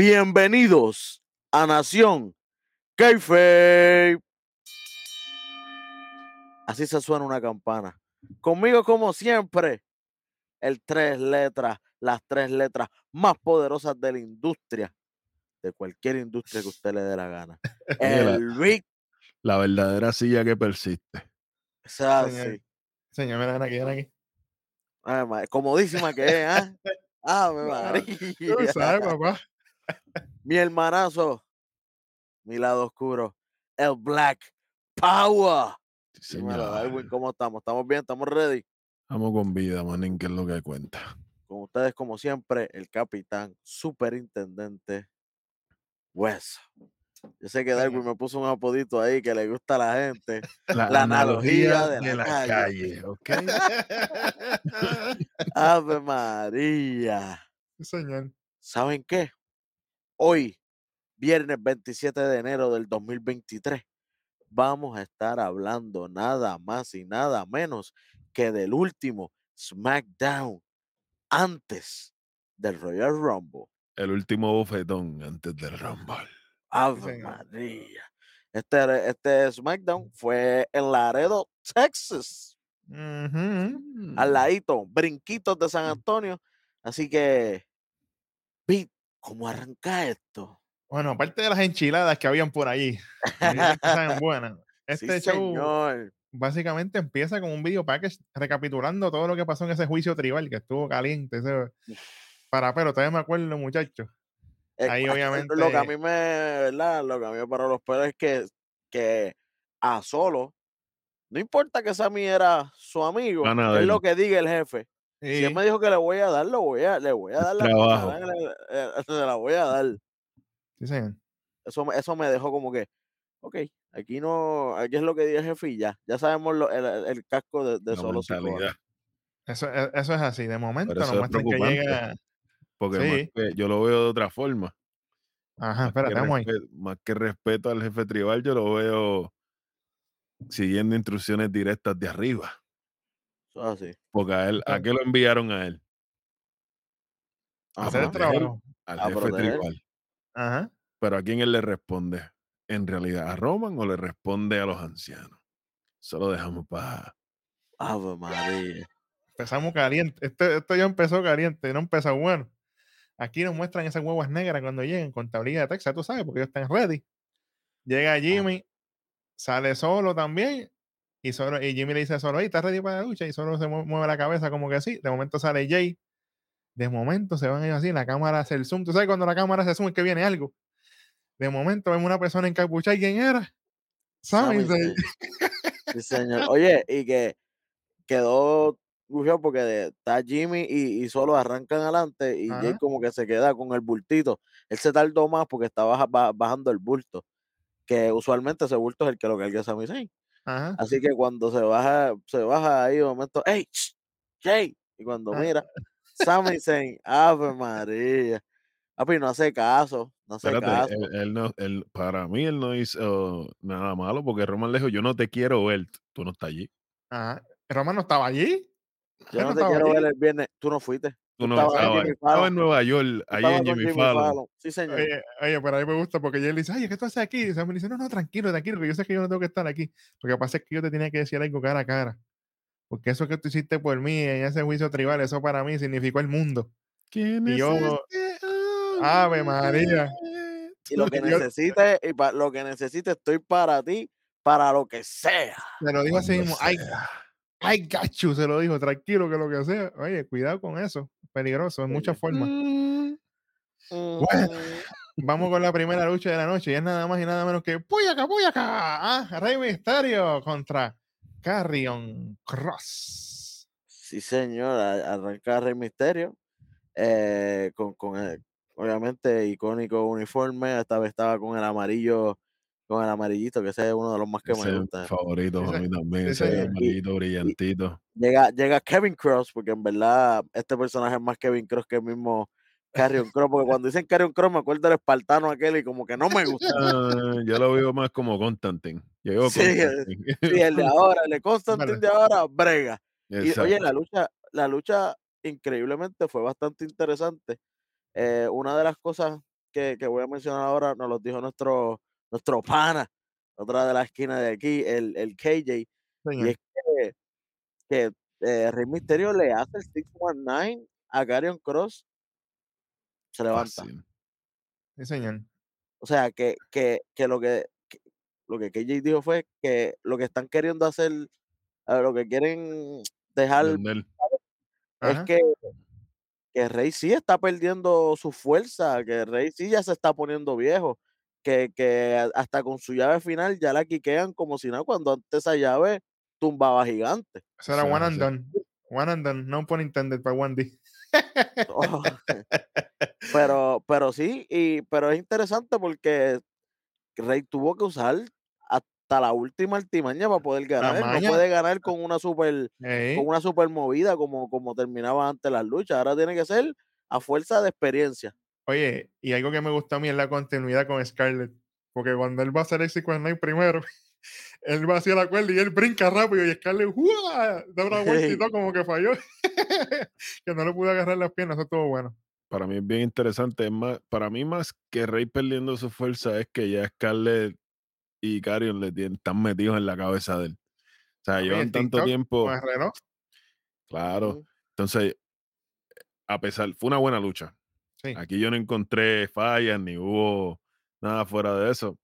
Bienvenidos a Nación Kayfabe. Así se suena una campana. Conmigo, como siempre, el tres letras, las tres letras más poderosas de la industria, de cualquier industria que usted le dé la gana. El Rick. La verdadera silla que persiste. O sea, sí. Señor, mira, ven aquí, ven aquí. Ay, ma- comodísima que es, ¿ah? Ave Tú María. sabes, papá. Mi hermanazo, mi lado oscuro, el Black Power. Sí, Dímelo, señor. Darwin, ¿cómo estamos? ¿Estamos bien? ¿Estamos ready? Estamos con vida, manín, que es lo que cuenta. Con ustedes, como siempre, el capitán, superintendente, Hueso. Yo sé que Darwin me puso un apodito ahí que le gusta a la gente. La analogía de la calle. ¿ok? Ave María. Señor. ¿Saben qué? Hoy, viernes 27 de enero del 2023, vamos a estar hablando nada más y nada menos que del último SmackDown antes del Royal Rumble. El último bofetón antes del Rumble. Ave. María. Este, este SmackDown fue en Laredo, Texas. Al ladito, brinquitos de San Antonio. Así que, ¿cómo arranca esto? Bueno, aparte de las enchiladas que habían por que saben buenas, Sí, este show señor. básicamente empieza con un video package recapitulando todo lo que pasó en ese juicio tribal que estuvo caliente. Ese, para pero todavía me acuerdo, muchachos. Ahí, eh, Lo que a obviamente- mí me, ¿verdad? Lo que a mí me paró los pelos es que, que a solo, no importa que Sammy era su amigo, es lo que diga el jefe. Si él me dijo que le voy a dar, lo voy a, le voy a dar la trabajo. le- eh, se la voy a dar. sí, señor. Eso, me- eso me dejó como que, ok, aquí no, aquí es lo que diga el jefe y ya. Ya sabemos lo- el, el- casco de, de La solo. Eso, e- eso es así. De momento nos es muestran que llega. Porque Sí. yo lo veo de otra forma. Ajá, espérate, vamos ahí. más que respeto al jefe tribal, yo lo veo siguiendo instrucciones directas de arriba. Eso es así. Porque a él, ¿a qué lo enviaron a él? A hacer el trabajo. Al A jefe proteger. tribal. Ajá. Pero ¿a quién él le responde? ¿En realidad a Roman o le responde a los ancianos? Eso lo dejamos para... Ave María. Empezamos caliente. Este, esto ya empezó caliente, no empezó bueno. Aquí nos muestran esas huevas negras cuando lleguen con tablilla de Texas, tú sabes, porque ellos están ready. Llega Jimmy, sale solo también. Y, solo, y Jimmy le dice a solo, "Ey, ¿estás ready para la lucha? Y solo se mue- mueve la cabeza como que sí. De momento sale Jay. De momento se van ellos así, la cámara hace el zoom. ¿Tú sabes cuando la cámara se zoom es que viene algo? De momento vemos una persona encapuchada. ¿Y quién era? Zayn. Zayn. Sí, señor. Oye, y que quedó gufiado porque está Jimmy y, y solo arrancan adelante y Jay como que se queda con el bultito. Él se tardó más porque estaba baja- ba- bajando el bulto, que usualmente ese bulto es el que lo carga Sami Zayn. Ajá. Así que cuando se baja, se baja ahí de momento, ¡Ey! Jay! Y cuando Ah. mira, Sami Zayn, ¡Ave María! Papi, no hace caso, no hace Espérate, caso. él, él no, él- para mí él no hizo nada malo porque Roman le dijo, yo no te quiero ver, tú no estás allí. Ajá. ¿Roman no estaba allí? Yo no no te quiero allí. ver el viernes. Tú no fuiste. Tú no estabas en estabas Jimmy estaba en Nueva York, ahí en con Jimmy Fallon. Sí, señor. Oye, oye, pero a mí me gusta porque él dice, ay, ¿qué tú haces aquí? Y me dice, no, no, tranquilo, tranquilo, que yo sé que yo no tengo que estar aquí. Lo que pasa es que yo te tenía que decir algo cara a cara. Porque eso que tú hiciste por mí en ese juicio tribal, eso para mí significó el mundo. ¿Quién Y es yo, este Ave María. Y lo que necesites, y pa- lo que necesites, estoy para ti, para lo que sea. Se lo dijo así mismo, ay, ay, gacho, se lo dijo, tranquilo, que lo que sea. Oye, cuidado con eso, peligroso, en muchas formas. Mm, Mm, Vamos con la primera lucha de la noche, y es nada más y nada menos que Puyaca, Puyaca, ah, Rey Misterio contra Carrion Cross. Sí, señor. Arranca Rey Misterio. eh, con, con el, obviamente, icónico uniforme. Esta vez estaba con el amarillo, con el amarillito, que ese es uno de los más que ese me gusta. favorito se- mí también, ese señor. amarillito brillantito. Llega, llega Kevin Cross, porque en verdad este personaje es más Kevin Cross que el mismo Carrion Cross, porque cuando dicen Carrion Cross me acuerdo del espartano aquel y como que no me gusta. Ah, yo lo veo más como Constantine. Llegó Sí, Constantine. Sí, el de ahora, el de Constantine Vale. de ahora, brega. Y oye, la lucha, la lucha increíblemente fue bastante interesante. Eh, una de las cosas que, que voy a mencionar ahora nos los dijo nuestro, nuestro pana, otra de la esquina de aquí, el, el KJ. Y es que, que eh, Rey Misterio le hace el 619 a Garion Cross, se levanta. Fácil. Sí, señor. O sea, que, que, que lo que, que- lo que KJ dijo fue que lo que están queriendo hacer, lo que quieren dejar es Ajá. que, que Rey sí está perdiendo su fuerza, que Rey sí ya se está poniendo viejo, que, que hasta con su llave final ya la quiquean como si nada, cuando antes esa llave tumbaba gigante. Eso era one and done. One and done. No pun intended para One D. Oh, pero, pero sí, y, pero es interesante porque Rey tuvo que usar hasta la última artimaña para poder ganar. No puede ganar con una super, con una super movida como, como terminaba antes las luchas. Ahora tiene que ser a fuerza de experiencia. Oye, y algo que me gustó a mí es la continuidad con Scarlett. Porque cuando él va a hacer el Night primero, él va hacia la cuerda y él brinca rápido y Scarlett ¡uah! da una todo como que falló. que no le pudo agarrar las piernas, eso estuvo bueno. Para mí es bien interesante. Es más, para mí, más que Rey perdiendo su fuerza, es que ya Scarlett y Carrion le tienen- están metidos en la cabeza de él. O sea, llevan tanto TikTok tiempo. Con el reloj. Claro. Entonces, a pesar, fue una buena lucha. Sí. Aquí yo no encontré fallas ni hubo nada fuera de eso.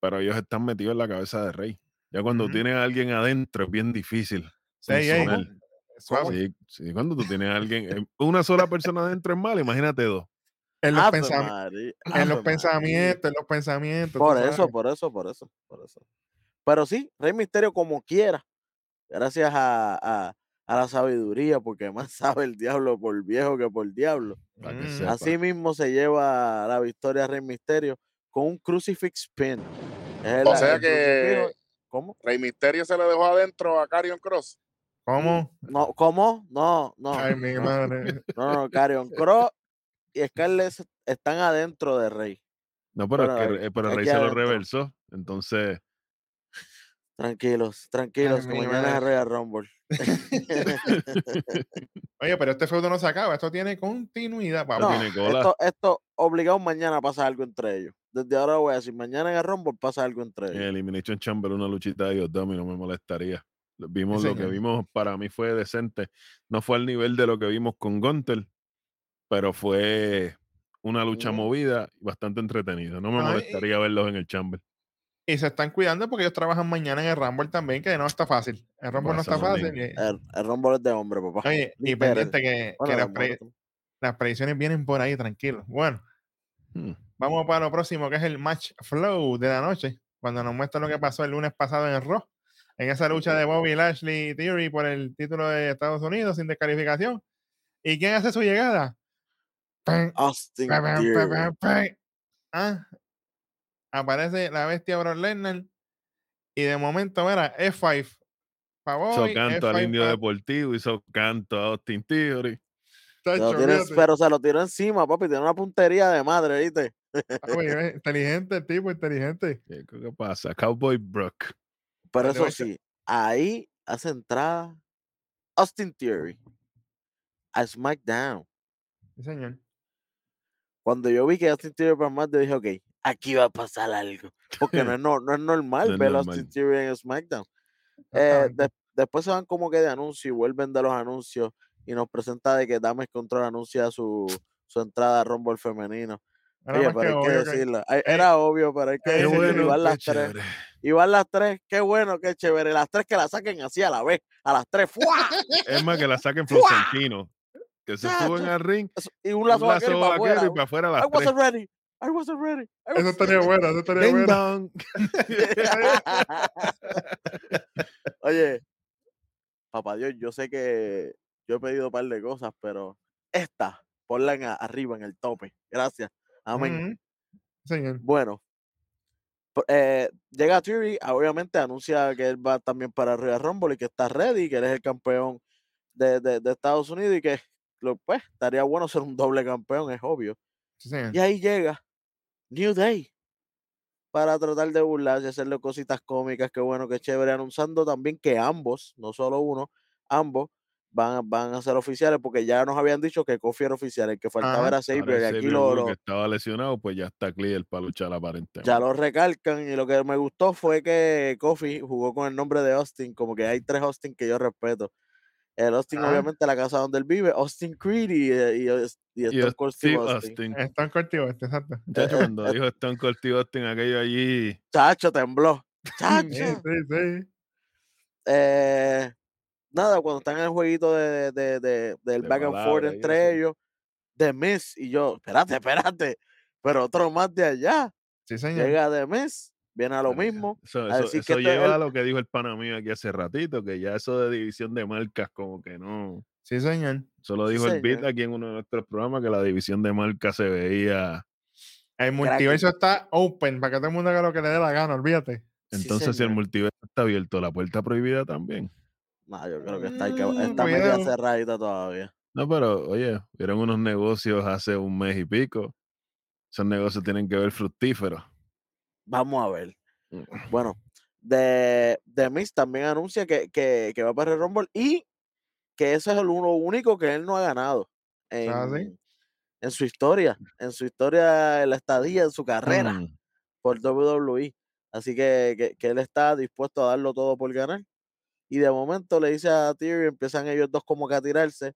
Pero ellos están metidos en la cabeza de Rey. Ya cuando Ujú. tienen a alguien adentro es bien difícil. Sí, sí, cuando tú tienes a alguien, eh, una sola persona adentro es mal, imagínate dos. En los, Ave pensam- María, en Ave los María. pensamientos, en los pensamientos. Por sabes. eso, por eso, por eso, por eso. Pero sí, Rey Misterio como quiera, gracias a, a, a la sabiduría, porque más sabe el diablo por viejo que por diablo. Mm. sepa. Así mismo se lleva la victoria Rey Misterio con un crucifix pin. El- O sea que- ¿Cómo? Rey Misterio se le dejó adentro a Carrion Cross. ¿Cómo? No, ¿Cómo? No, no. Ay, mi no, madre. no, no, Carrion Cross y Scarlett están adentro de Rey. No, pero Bueno, es que eh, pero Rey se lo reversó. Entonces, Tranquilos, tranquilos, que mañana es. Royal Rumble. Oye, pero este feudo no se acaba, esto tiene continuidad, papá. No, esto, esto obligado mañana pasa algo entre ellos. Desde ahora voy a decir, mañana en el Rumble pasa algo entre en ellos. Elimination Chamber, una luchita de ellos dos, a mí no me molestaría. Vimos Sí, lo que vimos, para mí fue decente. No fue al nivel de lo que vimos con Gunter, pero fue una lucha Ujú. movida y bastante entretenida. No me Ay, molestaría verlos en el Chamber. Y se están cuidando porque ellos trabajan mañana en el Rumble también, que no está fácil. El Rumble no está fácil. y- El, el Rumble es de hombre, papá. Oye, y pendiente que, Bueno, que de las, pre- mujer. las predicciones vienen por ahí, tranquilo. Bueno, Hmm. vamos para lo próximo, que es el match flow de la noche, cuando nos muestra lo que pasó el lunes pasado en el Raw, en esa lucha de Bobby Lashley y Theory por el título de Estados Unidos sin descalificación. ¿Y quién hace su llegada? Austin. Ah, aparece la bestia Brock Lesnar y de momento, mira, F5 para Hizo Bobby, canto al F5 Indio Deportivo, hizo canto a Austin Theory. Tiene- pero se lo tiró encima, papi. Tiene una puntería de madre, ¿viste? Papi, inteligente el tipo, inteligente. ¿Qué, qué pasa? Cowboy Brock. Pero eso sí, ahí hace entrada Austin Theory a SmackDown. Sí, señor. Cuando yo vi que Austin Theory para más, yo dije, ok, aquí va a pasar algo. Porque no es, no, no es normal No ver. Austin Theory en SmackDown. Eh, de- después se van como que de anuncios y vuelven de los anuncios y nos presenta de que Dames Control anuncia su, su entrada a Rumble femenino. Era Oye, pero que hay que decirlo. Ay, Era obvio, pero hay que Qué decirlo. bueno, las tres. chévere. Van las tres. Qué bueno, qué chévere. Las tres que la saquen así a la vez. A las tres. ¡fua! Es más que la saquen Florentino. Que se suben al ring, Eso, Y un un lazo lazo vaquero y para vaquero afuera. y para afuera I las tres. wasn't ready. I wasn't ready. I Eso wasn't estaría bueno, eso estaría. Oye, papá Dios, yo sé que yo he pedido un par de cosas, pero esta, ponla en a- arriba, en el tope. Gracias. Amén. Ujú. Señor. Bueno, eh, llega Theory, ah, obviamente anuncia que él va también para Royal Rumble y que está ready, que él es el campeón de, de- de Estados Unidos y que lo, pues estaría bueno ser un doble campeón, es obvio. Sí, señor. Y ahí llega New Day para tratar de burlarse, hacerle cositas cómicas, qué bueno, qué chévere, anunciando también que ambos, no solo uno, ambos van, van a ser oficiales porque ya nos habían dicho que Kofi era oficial, el que faltaba Ajá. era Saber y aquí lo- que estaba lesionado, pues ya está clear para luchar aparentemente. ya lo recalcan y lo que me gustó fue que Kofi jugó con el nombre de Austin, como que hay tres Austin que yo respeto. El Austin, Ajá. obviamente, la casa donde él vive, Austin Creed y, y, y, y Y Stone Cold Steve Austin. Austin. Están cortitos, este, exacto. Muchacho, eh, cuando eh, dijo Stone Cold Steve Austin aquello allí, Chacho, tembló. Sí, Chacho. sí, sí. Eh, nada, cuando están en el jueguito de, de- de- del De back and forth entre eso. ellos, The Miss y yo, espérate, espérate, pero otro más de allá, Sí, señor. llega The Miss, viene a lo mismo, Eso, a eso- decir eso que esto es lleva el- a lo que dijo el pana mío aquí hace ratito, que ya eso de división de marcas como que no. Sí, señor. Eso lo Sí, dijo el Beat señor. aquí en uno de nuestros programas, que la división de marcas se veía. El multiverso está open para que todo el mundo haga lo que le dé la gana, olvídate. Sí, Entonces, si el multiverso está abierto, la puerta prohibida también. No, yo creo que está, que- Mm, está media cuidado. cerradita todavía. No, pero oye, vieron unos negocios hace un mes y pico. Esos negocios tienen que ver fructíferos. Vamos a ver. Mm. Bueno, The, The Miz también anuncia que, que, que va para el Rumble y que eso es el uno único que él no ha ganado en, Ah, ¿sí? en su historia, en su historia, en la estadía, en su carrera Mm. por WWE. Así que, que, que él está dispuesto a darlo todo por ganar. Y de momento le dice a Theory, empiezan ellos dos como que a tirarse.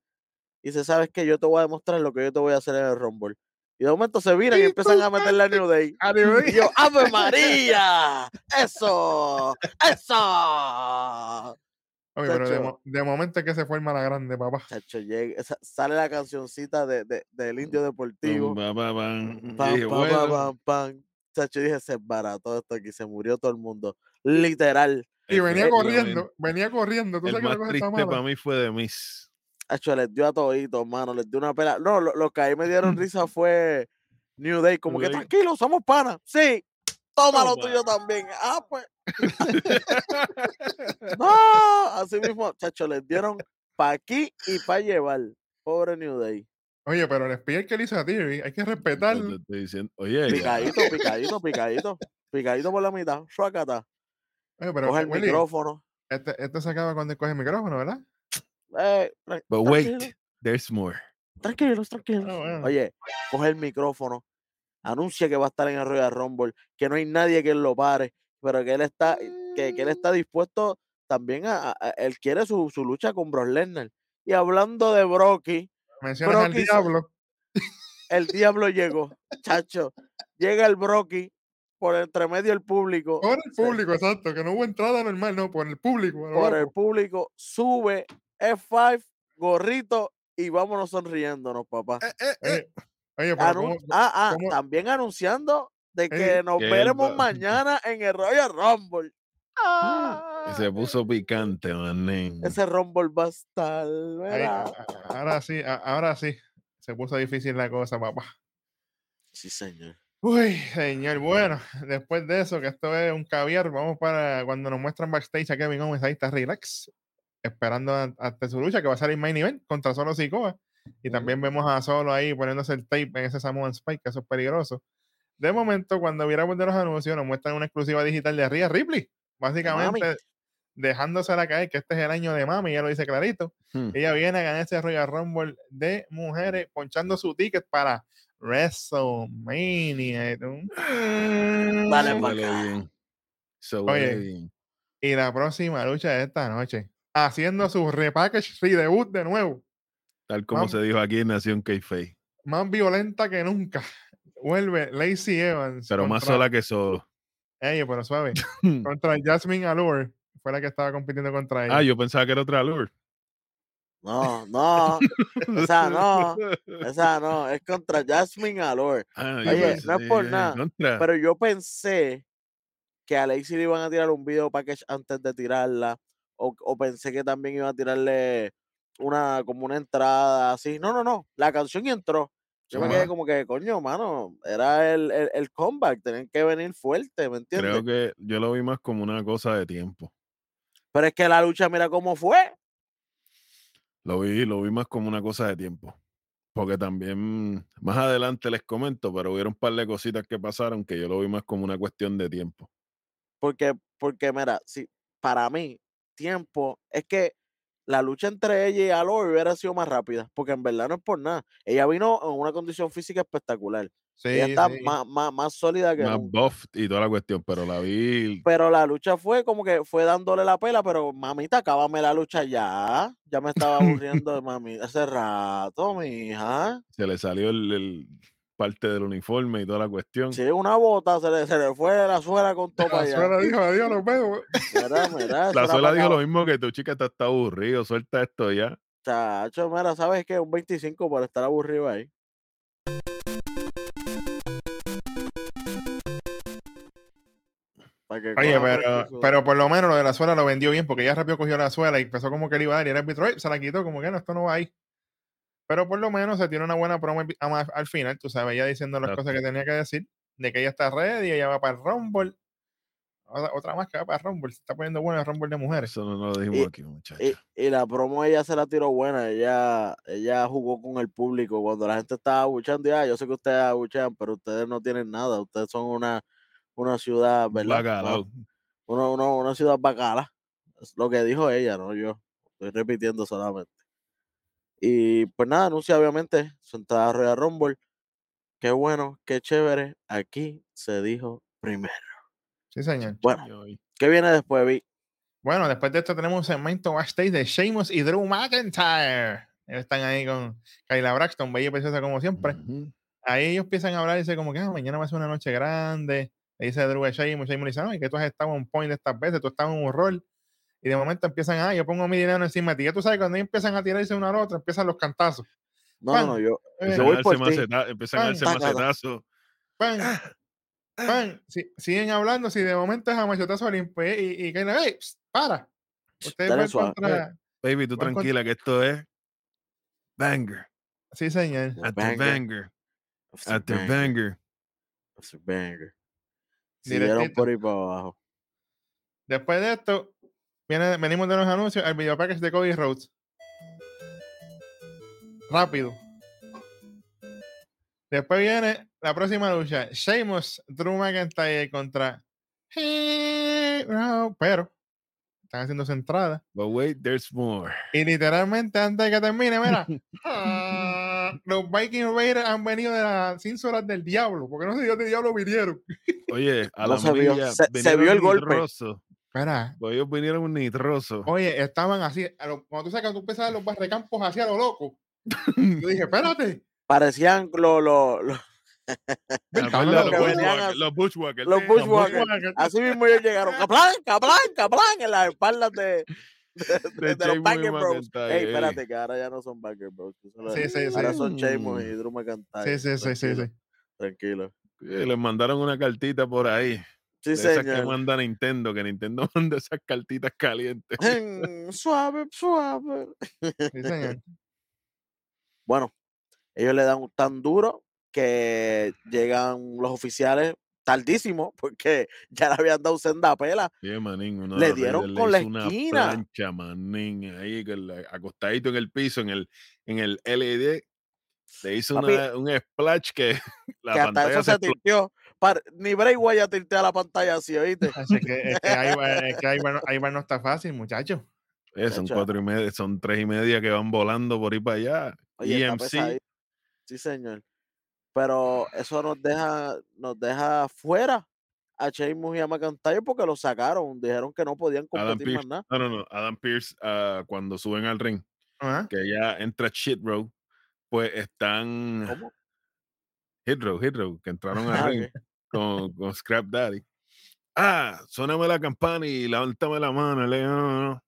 Y dice, ¿sabes qué? Yo te voy a demostrar lo que yo te voy a hacer en el Rumble. Y de momento se viran y empiezan a meterle a New Day. A Y yo, ¡Ave María! ¡Eso! ¡Eso! Oye, pero de, Chacho. mo- de momento es que se forma la grande, papá. Chacho, llega- sa- sale la cancioncita de, de- del Indio Deportivo. Pam. Pam, pam, pam, pam. Chacho, dije, se todo esto aquí, se murió todo el mundo. Literal. Y venía corriendo, venía corriendo. Tú El sabes que más está triste para mí fue de Miss. Chacho, les dio a toditos, mano, les dio una pela. No, lo, lo que ahí me dieron risa fue New Day, como New que Day. tranquilo, somos panas. Sí, toma lo tuyo también. Ah, pues. no, así mismo, chacho, les dieron pa' aquí y pa' llevar. Pobre New Day. Oye, pero el spear que le hizo a Theory, hay que respetar. Yo te estoy diciendo, oye, Picadito, picadito, picadito. Picadito por la mitad. Suácata. Oye, pero Coge el Willy, micrófono. este, este se acaba cuando coge el micrófono, ¿verdad? Eh, but tranquilo, wait, there's more. tranquilos, tranquilos. Bueno. Oye, coge el micrófono. Anuncia que va a estar en el Royal Rumble. Que no hay nadie que lo pare. Pero que él está, que, que él está dispuesto también a, a- a- él quiere su, su lucha con Brock Lesnar. Y hablando de Brocky, Mencionas al diablo. el diablo llegó. Chacho, llega el Brocky por entre medio del público. Por el se- público, exacto, que no hubo entrada normal, no, por el público. por el público, sube F5, gorrito y vámonos sonriéndonos, papá. Oye, oye, pero Anun- ¿cómo- ah, ah, cómo- también anunciando de que Ey, nos veremos mañana en el Royal Rumble. Se Ah, puso picante, manín. Ese Rumble va a estar. ahora sí, a- ahora sí. Se puso difícil la cosa, papá. Sí, señor. Uy, señor, bueno, después de eso, que esto es un caviar, vamos para cuando nos muestran backstage a Kevin Owens, ahí está relax, esperando hasta su lucha, que va a salir main event contra Solo Sikoa. Y también vemos a Solo ahí poniéndose el tape en ese Samoan Spike, que eso es peligroso. De momento, cuando viéramos de los anuncios, nos muestran una exclusiva digital de Rhea Ripley, básicamente dejándosela caer, que este es el año de mami, ya lo dice clarito. Hmm. Ella viene a ganar ese Royal Rumble de mujeres, ponchando su ticket para WrestleMania. acá. bien. Eso Oye. bien. Y la próxima lucha de esta noche, haciendo su repackage redebut de nuevo, Tal como se dijo aquí en Nación Keife. más violenta que nunca. Vuelve Lacey Evans. Pero más sola que solo. Ey, pero suave. contra Jasmine Allure. Fue la que estaba compitiendo contra ella. Ah, yo pensaba que era otra lure. No, no, esa no, esa no, es contra Jasmine Allure. Ah, Oye, no es por nada, contra. Pero yo pensé que a Lacey le iban a tirar un video package antes de tirarla. O, o pensé que también iban a tirarle una como una entrada así. No, no, no. La canción entró. Yo me quedé como que, coño, mano, era el, el, el comeback. Tenían que venir fuerte, ¿me entiendes? Creo que yo lo vi más como una cosa de tiempo. Pero es que la lucha, mira cómo fue. Lo vi, lo vi más como una cosa de tiempo. Porque también, más adelante les comento, pero hubieron un par de cositas que pasaron que yo lo vi más como una cuestión de tiempo. Porque, porque mira, si para mí, tiempo, es que la lucha entre ella y Alo hubiera sido más rápida, porque en verdad no es por nada. Ella vino en una condición física espectacular. ella está sí. más, más, más sólida que Más buff y toda la cuestión, pero la vi. Pero la lucha fue como que fue dándole la pela, pero mamita, acábame la lucha ya. Ya me estaba aburriendo de mami hace rato, mija. Se le salió el, el parte del uniforme y toda la cuestión. Si una bota, se le, se le fue la suela con todo para La allá. suela dijo, adiós, nos vemos. Mira, mira, eso La suela dijo lo mismo que tu chica está, está aburrido, suelta esto ya. Chacho, mira, ¿sabes qué? Un 25 por estar aburrido ahí. Oye, pero, pero por lo menos lo de la suela lo vendió bien porque ella rápido cogió la suela y empezó como que le iba a dar y el árbitro se la quitó como que no, esto no va ahí. Pero por lo menos se tiene una buena promo al- final, tú sabes, ella diciendo las Exacto. cosas que tenía que decir, de que ella está ready, ella va para el Rumble. Otra, otra más que va para el Rumble, se está poniendo bueno el Rumble de mujeres. Eso no lo dijimos Y- aquí, muchachos. Y, y la promo ella se la tiró buena, ella, ella jugó con el público cuando la gente estaba abuchando, ya, yo sé que ustedes abuchean, pero ustedes no tienen nada, ustedes son una, una ciudad, ¿verdad? Bacalao. Una, una, una ciudad bacala, es lo que dijo ella, no yo, estoy repitiendo solamente. Y pues nada, anuncia obviamente su entrada a Royal Rumble, qué bueno, qué chévere, aquí se dijo primero. Sí, señor. Bueno, ¿qué viene después, Vi? Bueno, después de esto tenemos un segmento backstage de Sheamus y Drew McIntyre. Ellos están ahí con Kyla Braxton, bella y preciosa como siempre. ujú. ahí ellos empiezan a hablar y dice como que "Ah, mañana va a ser una noche grande. Le dice Drew a Sheamus, Sheamus le dice, no, y que tú has estado en point estas veces, tú estás en un rol. Y de momento empiezan, ah, yo pongo mi dinero encima de ti. Ya tú sabes, cuando ellos empiezan a tirarse uno al otro, empiezan los cantazos. No, Pan. no, yo, Eh, Empiezan, voy a por darse ti. maceta- empiezan a Pan, darse tácata. macetazos. pan, pan. Si- siguen hablando, si de momento es a machotazo limpio y, y Kayla, hey, psst, para. Ustedes contra... Baby, tú tranquila que esto es banger. Sí, señor. After Banger. banger. after After banger, banger. after banger. Siguieron Directito. por ahí para abajo. Después de esto, viene, venimos de los anuncios al video package de Cody Rhodes. Rápido. Después viene la próxima lucha. Sheamus, Drew McIntyre contra Hero. Pero están haciendo su entrada. But wait, there's more. Y literalmente antes de que termine, mira. los Viking Raiders han venido de las cínsulas del diablo. Porque no sé de dónde diablo vinieron. Oye, a No la se vio, se- vio el golpe. Espera. Pues ellos vinieron nitrosos. Oye, estaban así. lo- cuando tú sacas, tú empiezas a ver los barrecampos hacia lo loco. Yo dije, espérate. Parecían los Acuérdate, cabrón, los, que a- los. Bushwhackers. Así mismo ellos llegaron. ¡Caplan, caplan, caplan! En las espaldas de, de, de- de los Banger Bros. Ey, espérate, que ahora ya no son Banger Bros. que Sí, sí, sí. Ahora son Sheamus y. Drew McIntyre. Sí, sí, sí, sí, sí. Tranquilo. Les mandaron una cartita por ahí. Sí, de esas que manda Nintendo, que Nintendo manda esas cartitas calientes. Mm, suave, suave. Sí, señor. Bueno, ellos le dan tan duro que llegan los oficiales tardísimo porque ya le habían dado senda pela. Sí, manín, uno de Le dieron con la hizo una esquina. plancha, manín, ahí acostadito en el piso, en el, en el LED. Le hizo Papi, una- un splash que la que hasta pantalla eso se se. Par- Ni Bray Wyatt tiltea la pantalla así, ¿oíste? Así que, es que ahí va, es que ahí va, ahí va no está fácil, muchacho. Eh, son cuatro y media, son tres y media que van volando por ahí para allá. Oye, EMC, pesadito. Sí, señor. Pero eso nos deja, nos deja fuera a Sheamus y a McIntyre porque lo sacaron. Dijeron que no podían Adam competir más nada. no, no, no, Adam Pierce cuando suben al ring, que ya entra Shit Row, pues están ¿Cómo? Hit Row, Hit Row, que entraron al Ah, ring. Con, con Scrap Daddy. Ah, suéname la campana y levántame la mano. Le no, no, no.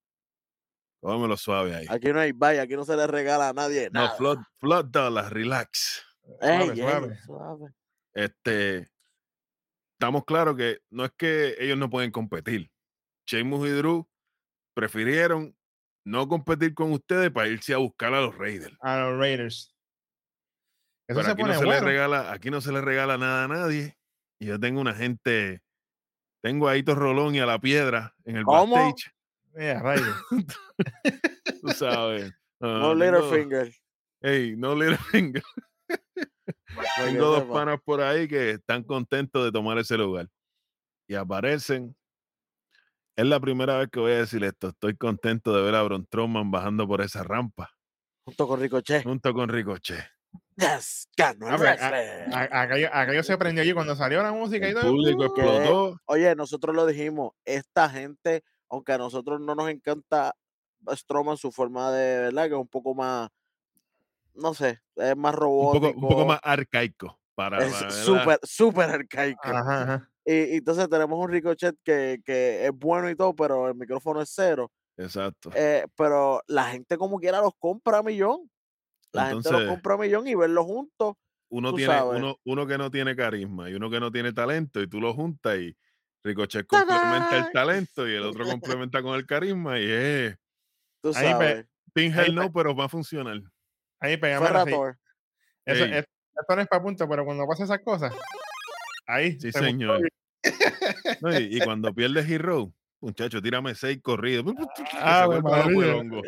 Cómelo suave ahí. Aquí no hay vaya, aquí no se le regala a nadie No, nada. flood, flood dollars, relax. Ey, Suave, ey, suave. suave. Este, estamos claros que no es que ellos no pueden competir. Sheamus y Drew prefirieron no competir con ustedes para irse a buscar a los Raiders. A los Raiders. Eso Pero se aquí pone no se bueno. le regala, aquí no se le regala nada a nadie. Y yo tengo una gente, tengo a Hito Rolón y a la piedra en el ¿Cómo? backstage. Mira, rayos. Tú sabes. No little tengo- finger. Ey, no little finger. Tengo dos panas por ahí que están contentos de tomar ese lugar. Y aparecen Es la primera vez que voy a decir esto. Estoy contento de ver a Strowman bajando por esa rampa Junto con Ricochet. junto con Ricochet. Yes, ganó el A ver, wrestling. A- Aquello, aquello se prendió allí cuando salió la música y El todo. público ¡uh! explotó. Oye, nosotros lo dijimos, esta gente, aunque a nosotros no nos encanta Strowman, su forma de, ¿verdad? Que es un poco más, no sé, es más Un robótico. poco, un poco más arcaico. Para, es súper, súper arcaico. Ajá, ajá. Y, y entonces tenemos un Ricochet que, que es bueno y todo, pero el micrófono es cero. Exacto. Eh, pero la gente como quiera los compra a millón. La gente los Entonces, compra a millón y verlos juntos. uno tiene sabes. uno, uno que no tiene carisma y uno que no tiene talento y tú lo juntas y Ricochet complementa el talento y el otro complementa con el carisma y es Tú Ahí sabes. Pin Ahí Hell no, pero va a funcionar. Ahí pegamos. Rator. Eso, Ey. es- esto no es para punto, pero cuando pasa esas cosas, ahí. Sí, se señor. No, y, y cuando pierdes Hero, muchacho, tírame seis corridos. Ah, Se loco el María. hongo.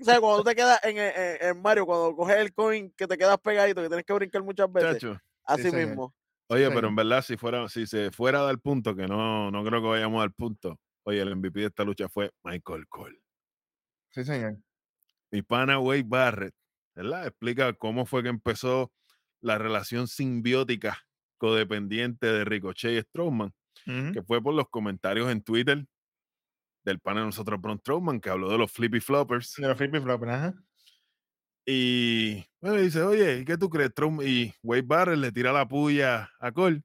O sea, cuando tú te quedas en, en- en Mario, cuando coges el coin que te quedas pegadito, que tienes que brincar muchas veces, Muchacho. así mismo. Oye, pero en verdad, si fuera, si se fuera a dar punto, que no, no creo que vayamos al punto. Oye, el MVP de esta lucha fue Michael Cole. Sí, señor. Mi pana Wade Barrett, ¿verdad? Explica cómo fue que empezó la relación simbiótica codependiente de Ricochet y Strowman, Que fue por los comentarios en Twitter del pana de nosotros, Braun Strowman, que habló de los flippy floppers. De los flippy floppers, ajá. Y bueno, dice, oye, ¿y qué tú crees? Strowman? Y Wade Barrett le tira la puya a Cole.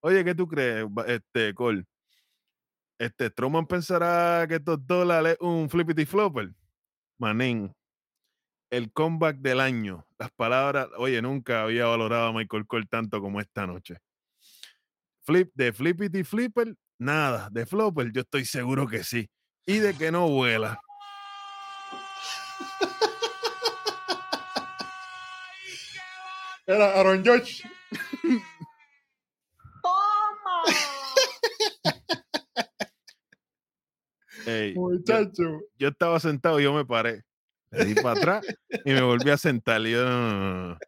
Oye, ¿qué tú crees, este, Cole? Este, Strowman pensará que estos dólares es un flippity flopper. Manín, el comeback del año. Las palabras, oye, nunca había valorado a Michael Cole tanto como esta noche. Flip, de flippity flipper, nada. De flopper, yo estoy seguro que sí. Y de que no vuela. Era Aaron George. Ey, yo- Muchacho. yo estaba sentado y yo me paré. Me di para atrás y me volví a sentar. Y yo, no, no, no.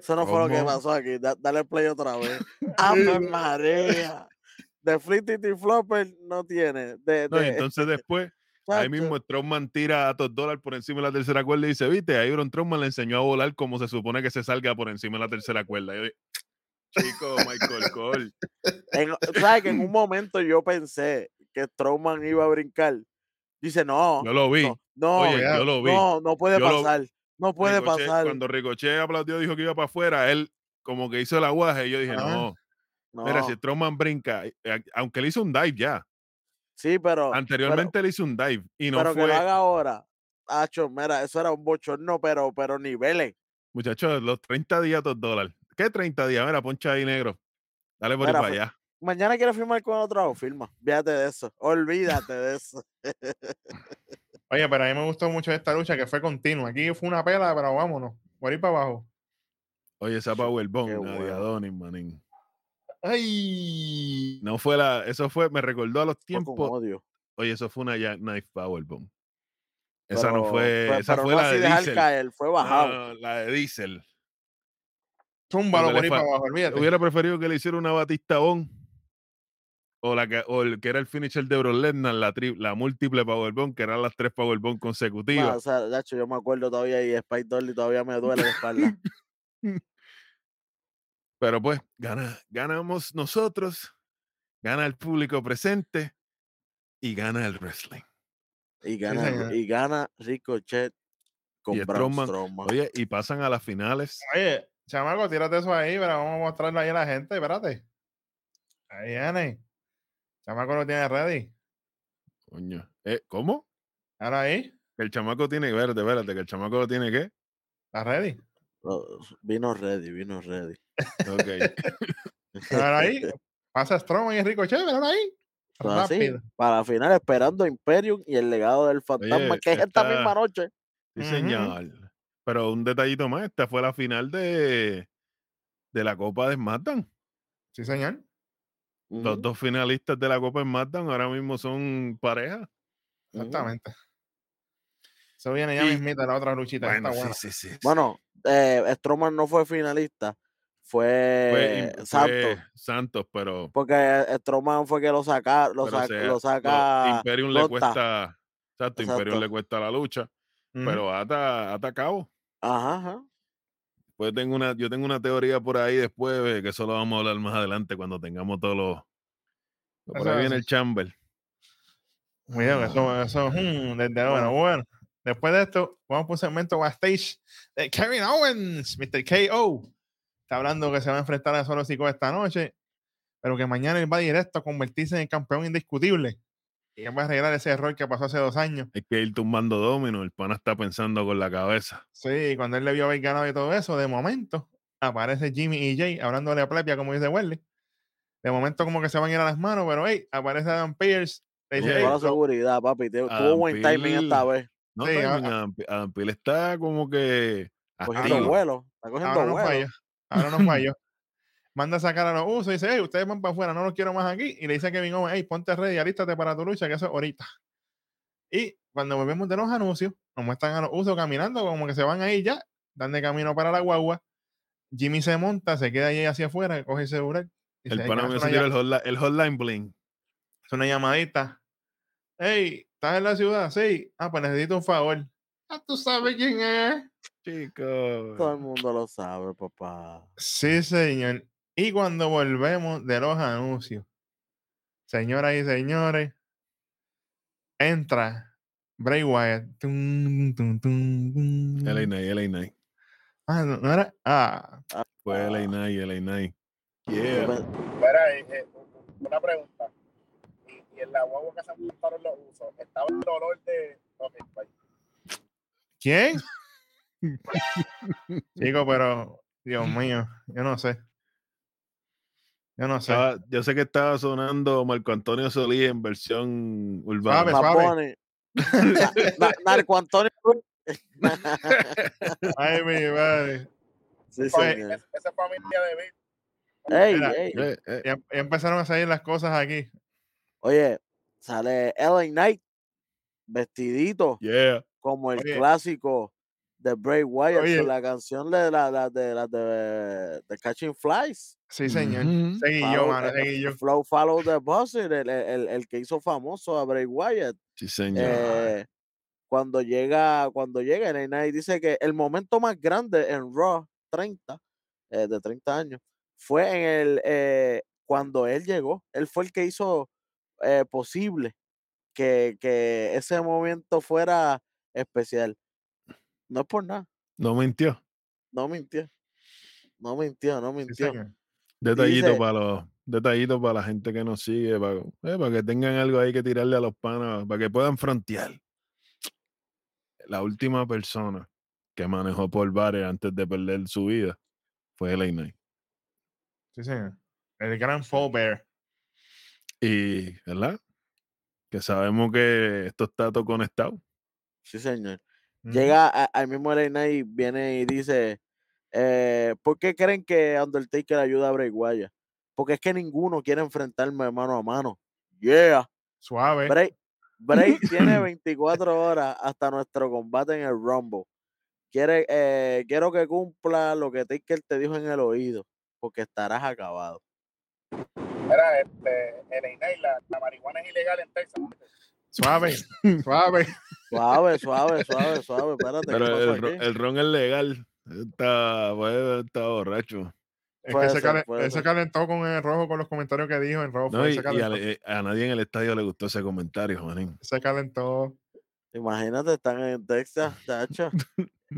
Eso no fue lo que pasó aquí. Da- dale play otra vez. ¡Ave María! De Flitty Flopper no tiene. De, No, y de- entonces después, ahí mismo Strowman tira a dos dólares por encima de la tercera cuerda y dice, viste, ahí Braun Strowman le enseñó a volar como se supone que se salga por encima de la tercera cuerda. Y yo, chico, Michael Cole. en- ¿Sabes que en un momento yo pensé que Strowman iba a brincar? Dice, no. Yo lo vi. No, no, Oye, ya, yo lo vi. no, no puede Yo lo- pasar. No puede Ricochet- pasar. Cuando Ricochet aplaudió, dijo que iba para afuera, él como que hizo el aguaje y yo dije, no, No, mira, si Strowman brinca, eh, aunque él hizo un dive ya, sí, pero, anteriormente él hizo un dive y no pero que fue, lo haga ahora. Acho, mira, eso era un bochorno, pero, pero niveles. muchachos, los 30 días, dos dólares. ¿Qué 30 días? Mira, poncha ahí negro. Dale por ahí Mira, para allá. Mañana quieres firmar con otro, firma. Fíjate de eso. Olvídate de eso. Oye, pero a mí me gustó mucho esta lucha que fue continua. Aquí fue una pela, pero vámonos. Por ahí para abajo. Oye, esa Powerbomb, bueno. Adonis, manín. ¡Ay! No fue la, eso fue, me recordó a los tiempos. odio. Oye, eso fue una Jackknife Powerbomb. Esa no fue, pero- esa pero fue no la así de Diesel. caer, fue bajado. No, la de Diesel. Túmbalo Porque por ahí para abajo, olvídate. Hubiera preferido que le hiciera una Batista Bond. O, la que, o el que era el finisher de Brock Lesnar, la, tri- la múltiple Powerbomb, que eran las tres Powerbomb consecutivas. o sea, de hecho, yo me acuerdo todavía y Spike Dolly todavía me duele la espalda. Pero pues, gana, ganamos nosotros, gana el público presente y gana el wrestling. Y gana, señor. y gana Ricochet con Y Braun Strowman, Strowman. Oye, y pasan a las finales. Oye, chamaco, tírate eso ahí, pero vamos a mostrarlo ahí a la gente, espérate. Ahí viene. Chamaco lo tiene ready. Coño. Eh, ¿Cómo? Ahora ahí, Que el chamaco tiene, espérate, espérate, que el chamaco lo tiene qué? está ready. Oh, Vino ready, vino ready. Ok. Ahora ahí, pasa Strowman y Ricochet, ahora ahí. Así, Rápido. para la final esperando Imperium y el legado del fantasma, Oye, que es esta esta- misma noche. Sí, señor. Pero un detallito más, esta fue la final de, de la Copa de SmackDown. Sí, señor. Los dos finalistas de la Copa de SmackDown ahora mismo son pareja. Exactamente. Eso viene ya Y- mismita la otra luchita. Bueno, está buena. sí, sí, sí. sí. Bueno, eh, Strowman no fue finalista, fue, Fue, fue Santos. Santos, pero, Porque Stroman fue que lo saca, lo, saca, sea, lo lo- saca. Imperium le cuesta, exacto, Imperium Exacto. le cuesta la lucha, pero ata, ata a cabo. Ajá, ajá. Pues tengo una, yo tengo una teoría por ahí después, que eso lo vamos a hablar más adelante cuando tengamos todos los. Por Eso ahí viene el chamber. Cuidado, eso, eso, mm, desde bueno, bueno. Después de esto, vamos por un segmento backstage de Kevin Owens, Mr. KO. Está hablando que se va a enfrentar a Solo Chico esta noche, pero que mañana él va directo a convertirse en el campeón indiscutible. Y él va a arreglar ese error que pasó hace dos años. Hay que ir tumbando domino. El pana está pensando con la cabeza. Sí, cuando él le vio haber ganado y todo eso, de momento aparece Jimmy y Jay hablándole a Plepia, como dice Welly. De momento, como que se van a ir a las manos, pero hey, aparece Adam Pierce. Le dice, "Hey, la seguridad, papi. Tuvo buen timing esta vez. No, Sí, timing, Adam Adam está como que Cogiendo vuelo. Está cogiendo ahora no vuelo. falló. Ahora no falló. Manda a sacar a los usos y dice, hey, ustedes van para afuera, no los quiero más aquí. Y le dice a Kevin Owens, hey, ponte ready, alístate para tu lucha, que eso es ahorita. Y cuando volvemos de los anuncios, nos muestran a los usos caminando como que se van ahí ya, dan de camino para la guagua. Jimmy se monta, se queda ahí hacia afuera, coge el celular. y El dice, pana "Hey, me el hotline, el hotline bling. hace una llamadita. Hey, ¿estás en la ciudad? Sí. Ah, pues necesito un favor. Ah, tú sabes quién es. Chicos. Todo el mundo lo sabe, papá. Sí, señor. Y cuando volvemos de los anuncios, señoras y señores, entra Bray Wyatt. Tum, tum, tum, tum. LA Knight, LA Knight. Ah, no, no era. Ah, Fue Ah. LA Knight, LA Knight. Yeah. pe- Mira, eh, eh, una pregunta. Y, y en la guagua que se montaron los usos, estaba el dolor de. Ok, bye. ¿quién? Chico, pero Dios mío, yo no sé. Yo no sé. Estaba- yo sé que estaba sonando Marco Antonio Solís en versión urbana. Suave, Bad suave. Bunny. Na- na- Narco Antonio. Ay, mi madre. sí, Oye, esa familia de Bill. Ey, Mira, ey. Eh, eh, Ya, ya empezaron a salir las cosas aquí. Oye, sale LA Knight vestidito yeah. como el Oye. clásico de Bray Wyatt la canción de la, la- de la de, de Catching Flies. Sí, señor. Seguí yo, mano, eh, seguí yo. Flow Follow the Buzzard, el, el- el que hizo famoso a Bray Wyatt. Sí, señor. Eh, cuando llega, cuando llega LA Knight dice que el momento más grande en Raw 30, eh, de 30 años, fue en el eh, cuando él llegó. Él fue el que hizo eh, posible que, que ese momento fuera especial. No es por nada, no mintió. no mintió. No mintió, no Sí, mintió. señor. Detallito dice- para los detallito para la gente que nos sigue, para, eh, para que tengan algo ahí que tirarle a los panas, para que puedan frontear. La última persona que manejó por bares antes de perder su vida fue LA Knight. Sí, señor. El gran Bear. Y, ¿verdad? Que sabemos que esto está todo conectado. Sí, señor. Llega a- al mismo LA Knight, viene y dice, eh, ¿por qué creen que Undertaker ayuda a Bray Wyatt? Porque es que ninguno quiere enfrentarme mano a mano. Yeah. Suave. Bray, Bray tiene 24 horas hasta nuestro combate en el Rumble. Quiere, eh, quiero que cumpla lo que Taker te dijo en el oído, porque estarás acabado. Mira, este, la, la marihuana es ilegal en Texas. Suave. Suave. Suave, suave, suave, suave. Espérate, ¿qué Pero el, ron es legal. Está, puede estar borracho. Es Puede que se, ser, se ser. calentó con el rojo con los comentarios que dijo en rojo. No, y, se, y a, nadie en el estadio le gustó ese comentario, manín. se calentó. Imagínate, están en Texas, chacho.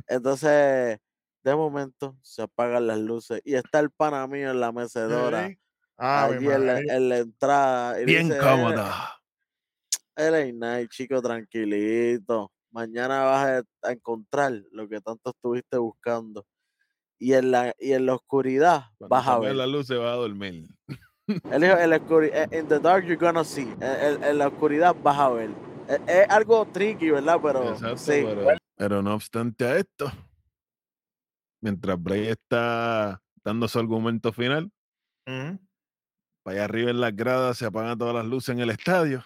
Entonces, de momento, se apagan las luces y está el pana mío en la mecedora. Ave allí en la, María. en la entrada. Y Bien dice, cómoda. LA Night, chico, tranquilito. Mañana vas a, a encontrar lo que tanto estuviste buscando. Y en la, y en la oscuridad Cuando vas se a ver. las luces va a dormir. Él dijo, en la oscuri- eh, in the dark you're gonna see. En, en- en la oscuridad vas a ver. Es, es algo tricky, ¿verdad? Pero Exacto, sí. pero, pero no obstante a esto, mientras Bray está dando su argumento final, para allá arriba en las gradas se apagan todas las luces en el estadio,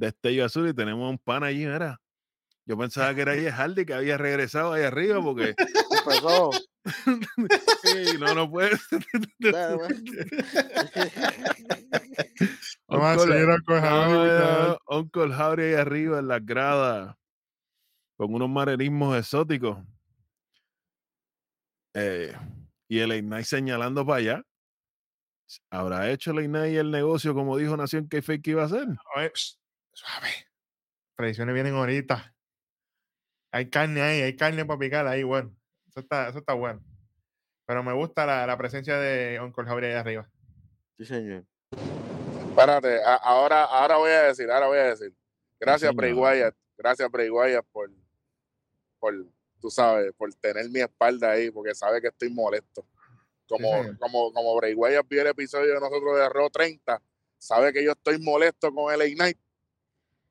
destello azul y tenemos un pan allí, mira. Yo pensaba que era Jeff Hardy que había regresado ahí arriba porque Empezó. Sí, no, no puede. A Uncle- Howdy ahí arriba en las gradas con unos manerismos exóticos. Eh, y el Ignite señalando para allá. ¿Habrá hecho el Ignite el negocio como dijo Nación que fake iba a hacer? Suave. Predicciones vienen ahorita. Hay carne ahí, hay carne para picar ahí, bueno. Eso está, eso está bueno. Pero me gusta la, la presencia de Uncle Javier ahí arriba. Sí, señor. Espérate, a- ahora, ahora voy a decir, ahora voy a decir. Gracias, Bray señor. Wyatt. Gracias, Bray Wyatt, por, por, tú sabes, por tener mi espalda ahí, porque sabe que estoy molesto. Como, señor. como, como Bray Wyatt vio el episodio de nosotros de Raw 30, sabe que yo estoy molesto con el Ignite.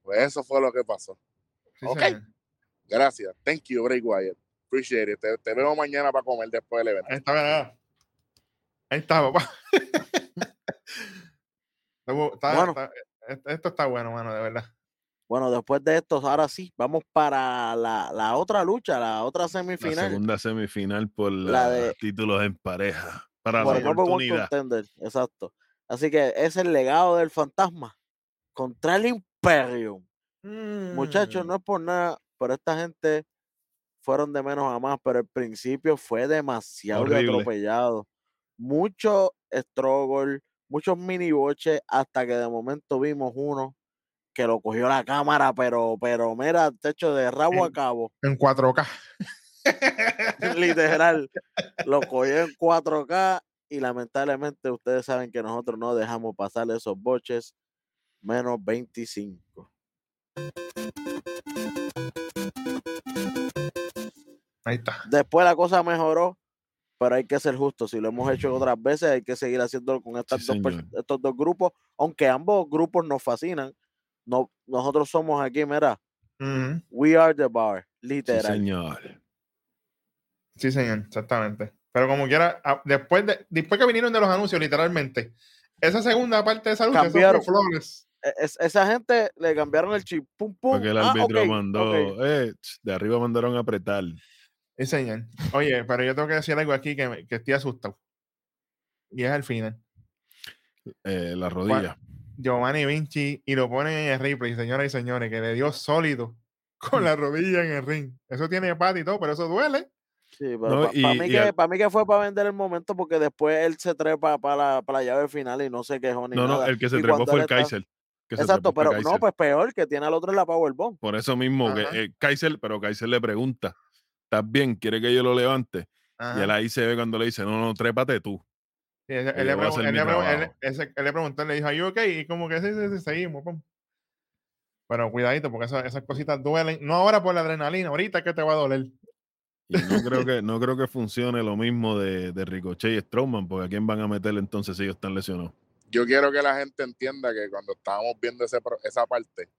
Pues eso fue lo que pasó. Sí, Ok. señor. Gracias. Thank you, Bray Wyatt. Appreciate it. Te, te veo mañana para comer después del evento. Ahí está. Ahí está, papá. Está bu- está- Bueno. está- esto- está bueno, mano, de verdad. Bueno, después de esto, ahora sí, vamos para la, la otra lucha, la otra La semifinal. segunda semifinal por La la de- títulos en pareja. Para por la oportunidad. contender, exacto. Así que es el legado del fantasma contra el Imperium. Muchachos, Mm. no es por nada, pero esta gente fueron de menos a más, pero el principio fue demasiado Horrible. atropellado. Mucho struggle, muchos mini boches, hasta que de momento vimos uno que lo cogió la cámara, pero, pero mira, techo de rabo a cabo, En 4K. literal. Lo cogió en 4K y lamentablemente ustedes saben que nosotros no dejamos pasar esos boches menos 25. Ahí está. Después la cosa mejoró, pero hay que ser justo. Si lo hemos hecho otras veces, hay que seguir haciéndolo con estas Sí, dos estos dos grupos, aunque ambos grupos nos fascinan. No, nosotros somos aquí, mira, we are the bar, Sí, literal. señor. Sí, señor, exactamente. Pero como quiera, a- después, de, después que vinieron de los anuncios, literalmente, esa segunda parte de esa fue Cambiaron. flores. E- es- esa gente le cambiaron el chip, pum, pum. Porque el ah, árbitro ok, mandó, ok. eh, de arriba mandaron a apretar. Sí, señor. Oye, pero yo tengo que decir algo aquí que, me- que estoy asustado. Y es al final. eh, la rodilla. Giovanni Vinci y lo ponen en el replay, señoras y señores, que le dio sólido con la rodilla en el ring. Eso tiene pata y todo, pero eso duele. Sí, pero No, para mí, al- pa' mí que fue para vender el momento porque después él se trepa para la, pa la llave final y no se quejó ni No, no, nada. el que se Y trepó fue el Kaiser. Exacto, pero no, pues peor que tiene al otro en la Powerbomb. Por eso mismo, que eh, Kaiser, pero Kaiser le pregunta, ¿estás bien? ¿Quiere que yo lo levante? Y él ahí se ve cuando le dice, no, no, trépate tú. Sí, él, le pregun- él le él- él preguntó, le dijo, ¿Are you okay? Y como que sí, sí, sí, seguimos. pum. Pero cuidadito, porque esas, esas cositas duelen. No ahora por la adrenalina, ahorita que te va a doler. Y no creo que, no creo que funcione lo mismo de, de Ricochet y Strowman, porque a quién van a meter entonces si ellos están lesionados. Yo quiero que la gente entienda que cuando estábamos viendo ese, pro- esa parte,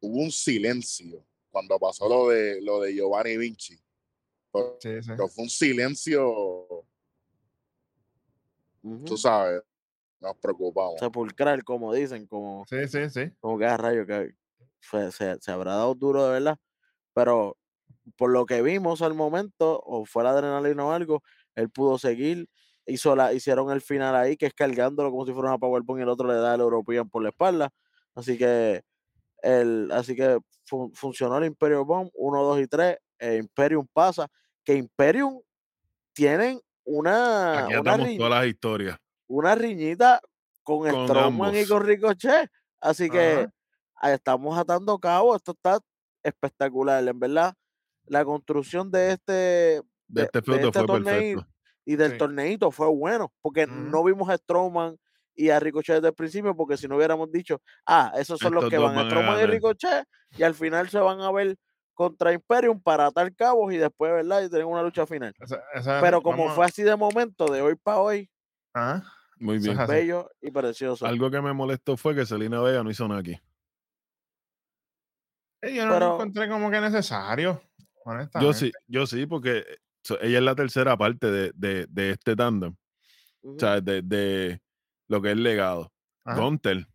hubo un silencio cuando pasó lo de, lo de Giovanni Vinci. Pero Sí, sí. fue un silencio, Ujú. tú sabes, nos preocupamos. Sepulcral, como dicen, como, Sí, sí, sí. como que a rayo que fue- se, se habrá dado duro de verdad. Pero por lo que vimos al momento, o fue la adrenalina o algo, él pudo seguir. Hizo la, hicieron el final ahí, que es cargándolo como si fuera una Powerbomb y el otro le da el European por la espalda. Así que el, así que fun- funcionó el Imperium Bomb 1, 2 y 3. Imperium pasa. Que Imperium tienen una, Aquí una, atamos ri- todas las historias. una riñita con, Con Strowman y con Ricochet. Así que Ajá. ahí estamos atando cabo. Esto está espectacular. En verdad, la construcción de este, De de- este de este fue torneo perfecto. Y del Sí. torneito fue bueno. Porque no vimos a Strowman y a Ricochet desde el principio. Porque si no hubiéramos dicho, ah, esos son los que van, van a Strowman y. Ricochet. Y al final se van a ver contra Imperium para atar cabos y después, ¿verdad? Y tener una lucha final. Pero como vamos fue así de momento, de hoy para hoy, Ajá. Muy es bien. así. bello y precioso. Algo que me molestó fue que Selena Vega no hizo nada aquí. Eh, Yo no lo encontré como que necesario. Yo sí, yo sí, porque so- ella es la tercera parte de, de, de este tándem. O sea, de, de lo que es legado. Ajá. Gunter,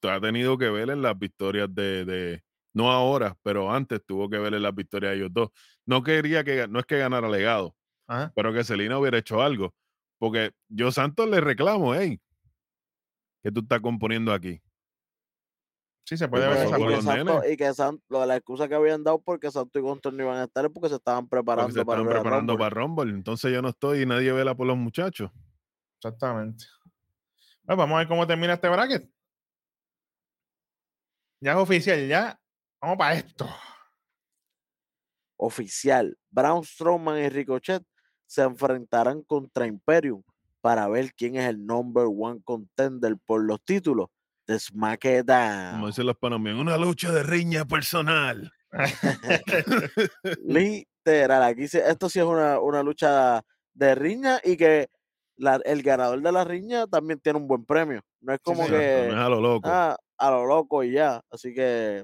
tú has tenido que ver en las victorias de, de- no ahora, pero antes tuvo que ver en las victorias de ellos dos. No quería que, no es que ganara legado, Ajá. pero que Selena hubiera hecho algo. Porque yo Santos le reclamo, hey, ¿qué tú estás componiendo aquí? Sí, se puede ver Y esa y que San- lo de la excusa que habían dado porque Santos y Gunter no iban a estar es porque se estaban preparando se para estaban preparando Rumble. para Rumble. Entonces yo no estoy y nadie vela por los muchachos. Exactamente. Pues vamos a ver cómo termina este bracket. Ya es oficial, ya. Vamos para esto. Oficial, Braun Strowman y Ricochet se enfrentarán contra Imperium para ver quién es el number one contender por los títulos de Como SmackDown. dicen los panameños, una lucha de riña personal. Literal, aquí se- esto sí es una, una lucha de riña y que la- el ganador de la riña también tiene un buen premio. No es como que no es a lo loco. ah, a lo loco y ya. Así que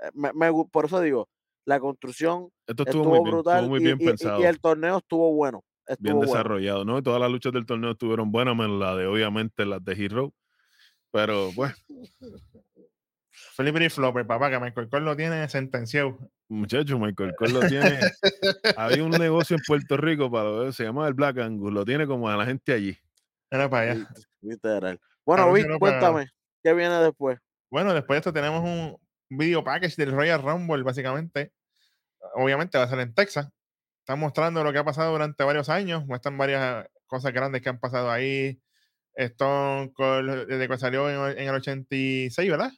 eh, me- me por eso digo, la construcción Esto estuvo, estuvo, muy bien, brutal estuvo muy bien y, y- pensado, y el torneo estuvo bueno. bien Estuvo bueno. desarrollado, ¿no? Y todas las luchas del torneo estuvieron buenas, menos la de obviamente las de Hero. Pero pues, Felipe y Flopper, papá, que Michael Cole lo tiene sentenciado. muchachos, Michael Cole lo tiene. Había un negocio en Puerto Rico para lo- se llama el Black Angus, lo tiene como a la gente allí. Era para allá. Lit- Literal. Bueno, Vic, cuéntame, ¿qué viene después? Bueno, después de esto tenemos un video package del Royal Rumble, básicamente. Obviamente va a ser en Texas. Están mostrando lo que ha pasado durante varios años. Muestran varias cosas grandes que han pasado ahí. Stone Cold, desde que salió en, en el 86, ¿verdad?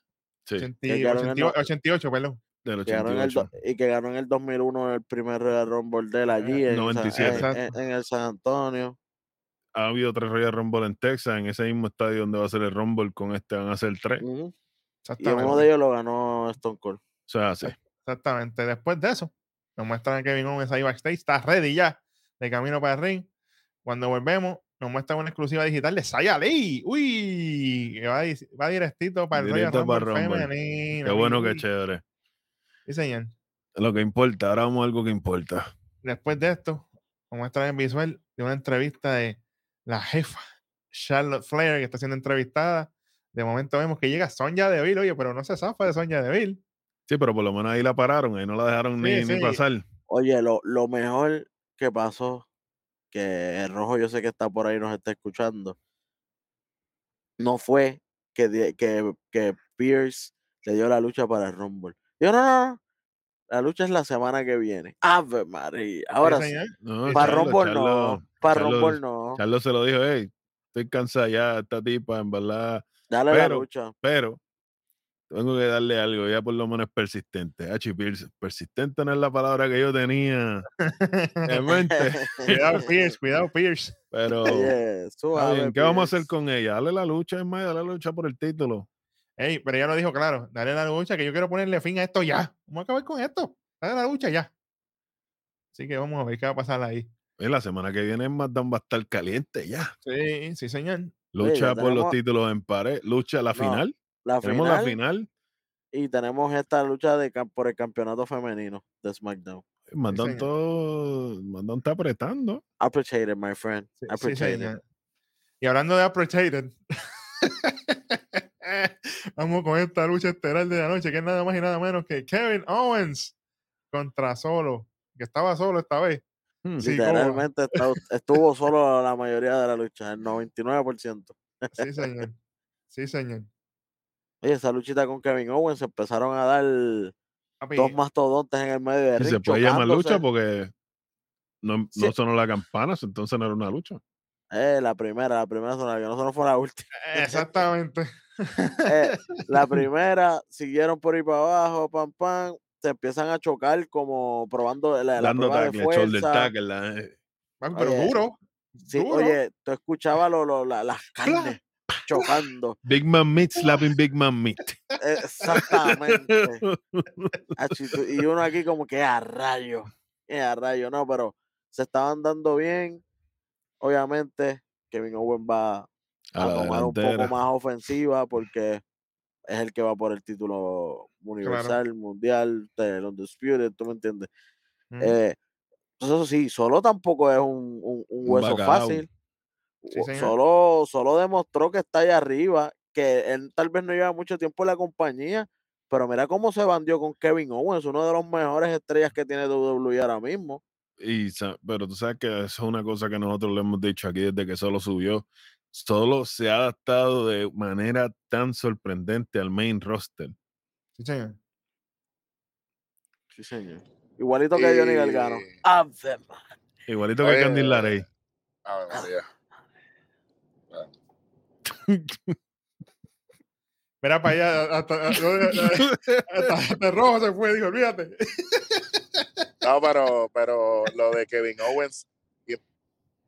Sí, 80 Que ganó en el 88, no- 88, perdón. del Que ganó en el 88. do- y que ganó en el 2001 el primer Royal Rumble de él allí en, San- 97. en- en- en el San Antonio. Ha habido tres Royal Rumble en Texas, en ese mismo estadio donde va a ser el Rumble, con este van a ser tres. Ujú. Y uno de ellos lo ganó Stone Cold. O sea, sí. Exactamente. Después de eso, nos muestran a Kevin Owens ahí backstage. Está ready ya, de camino para el ring. Cuando volvemos, nos muestran una exclusiva digital de Saya Lee. Uy, que va, va directito para el Royal Directo para Rumble Rumble. femenino. Qué bueno, qué chévere. Sí, señor. Lo que importa, ahora vamos a algo que importa. Después de esto, nos muestran el visual de una entrevista de la jefa, Charlotte Flair, que está siendo entrevistada. De momento vemos que llega Sonja Deville, oye, pero no se zafa de Sonja Deville. Sí, pero por lo menos ahí la pararon, ahí no la dejaron Sí, ni, ni pasar. Oye, lo, lo mejor que pasó, que el rojo yo sé que está por ahí, nos está escuchando, no fue que, que, que Pierce le dio la lucha para el Rumble. Dijo, no, no, no, la lucha es la semana que viene. Ave María. Ahora sí. No, para Charlo, Rumble Charlo- no, para Charlo- Rumble no. Charlo se lo dijo, hey, estoy cansada ya, esta tipa, en verdad. Dale la pero- lucha. Pero tengo que darle algo, ya por lo menos es persistente. Hachi Pierce, persistente no es la palabra que yo tenía en mente, cuidado, Pierce, cuidado, Pierce. pero suave, bien, ¿qué vamos a hacer con ella? Dale la lucha, es más, dale la lucha por el título. Ey, pero ella lo dijo claro, dale la lucha, que yo quiero ponerle fin a esto ya. Vamos a acabar con esto. Dale la lucha ya. Así que vamos a ver qué va a pasar ahí. Eh, la semana que viene SmackDown va a estar caliente ya. Sí, sí, señor. Lucha por los títulos en pared, lucha la No, final. La Tenemos final, la final. y tenemos esta lucha de, por el campeonato femenino de SmackDown. SmackDown señor. todo, SmackDown está apretando. Appreciate it, my friend. Sí, sí, Appreciate it. Y hablando de Appreciated, vamos con esta lucha estelar de la noche, que es nada más y nada menos que Kevin Owens contra Solo, que estaba solo esta vez. Hmm. Sí. Literalmente está- estuvo solo la mayoría de la lucha, el 99%. Sí, señor. Sí, señor. Oye, esa luchita con Kevin Owens se empezaron a dar Papi, dos mastodontes en el medio de Y ring. se puede llamar lucha porque no, Sí. no sonó la campana, entonces no era una lucha. Eh, la primera, la primera que no solo fue la última. Exactamente. Eh, la primera, siguieron por ahí para abajo, pam, pam, se empiezan a chocar como probando la, la Dando de tackle, shoulder fuerza. tackle. la- eh, pero Oye, duro. Sí, duro. oye, tú escuchabas lo, lo- la- las carnes chocando. Big Man Meat slapping Big Man Meat. Eh, Exactamente. Y uno aquí como que a rayo, eh, a rayo, no, pero se estaban dando bien. Obviamente, Kevin Owen va A tomar un poco más ofensiva porque es el que va por el título universal, mundial, del Undisputed, ¿tú me entiendes? Mm, Eh, entonces, eso sí, solo tampoco es un, un- un Un hueso bacalao. fácil. Sí, solo, solo demostró que está allá arriba, que él tal vez no lleva mucho tiempo en la compañía, pero mira cómo se bandió con Kevin Owens, uno de los mejores estrellas que tiene WWE ahora mismo. Y, pero tú sabes que eso es una cosa que nosotros le hemos dicho aquí desde que solo subió. Solo se ha adaptado de manera tan sorprendente al main roster. Sí, señor. Sí, señor. Igualito que Johnny Gargano. Igualito que Candice LeRae. Ave María. Mira para allá, hasta, hasta, hasta rojo se fue, dijo, olvídate. No, pero, pero lo de Kevin Owens,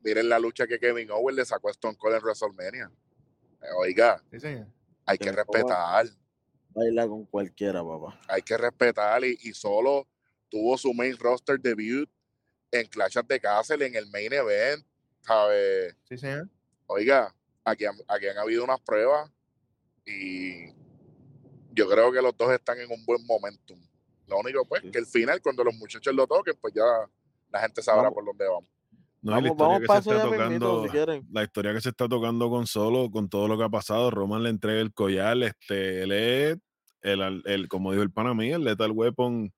miren la lucha que Kevin Owens le sacó a Stone Cold en WrestleMania. Eh, Oiga, Sí, señor. hay que respetar, Baila con cualquiera, papá. hay que respetar y, y solo tuvo su main roster debut en Clash of the Castle en el main event, ¿sabes? Sí, señor. Oiga, aquí han, aquí han habido unas pruebas y yo creo que los dos están en un buen momentum. Lo único, pues, Sí. que el final, cuando los muchachos lo toquen, pues ya la gente sabrá Vamos. por dónde vamos. No, y la vamos, historia vamos que se está tocando, si quieren. la historia que se está tocando con Solo, con todo lo que ha pasado, Roman le entrega el collar, este, él es el, el, como dijo el pana mío, el lethal weapon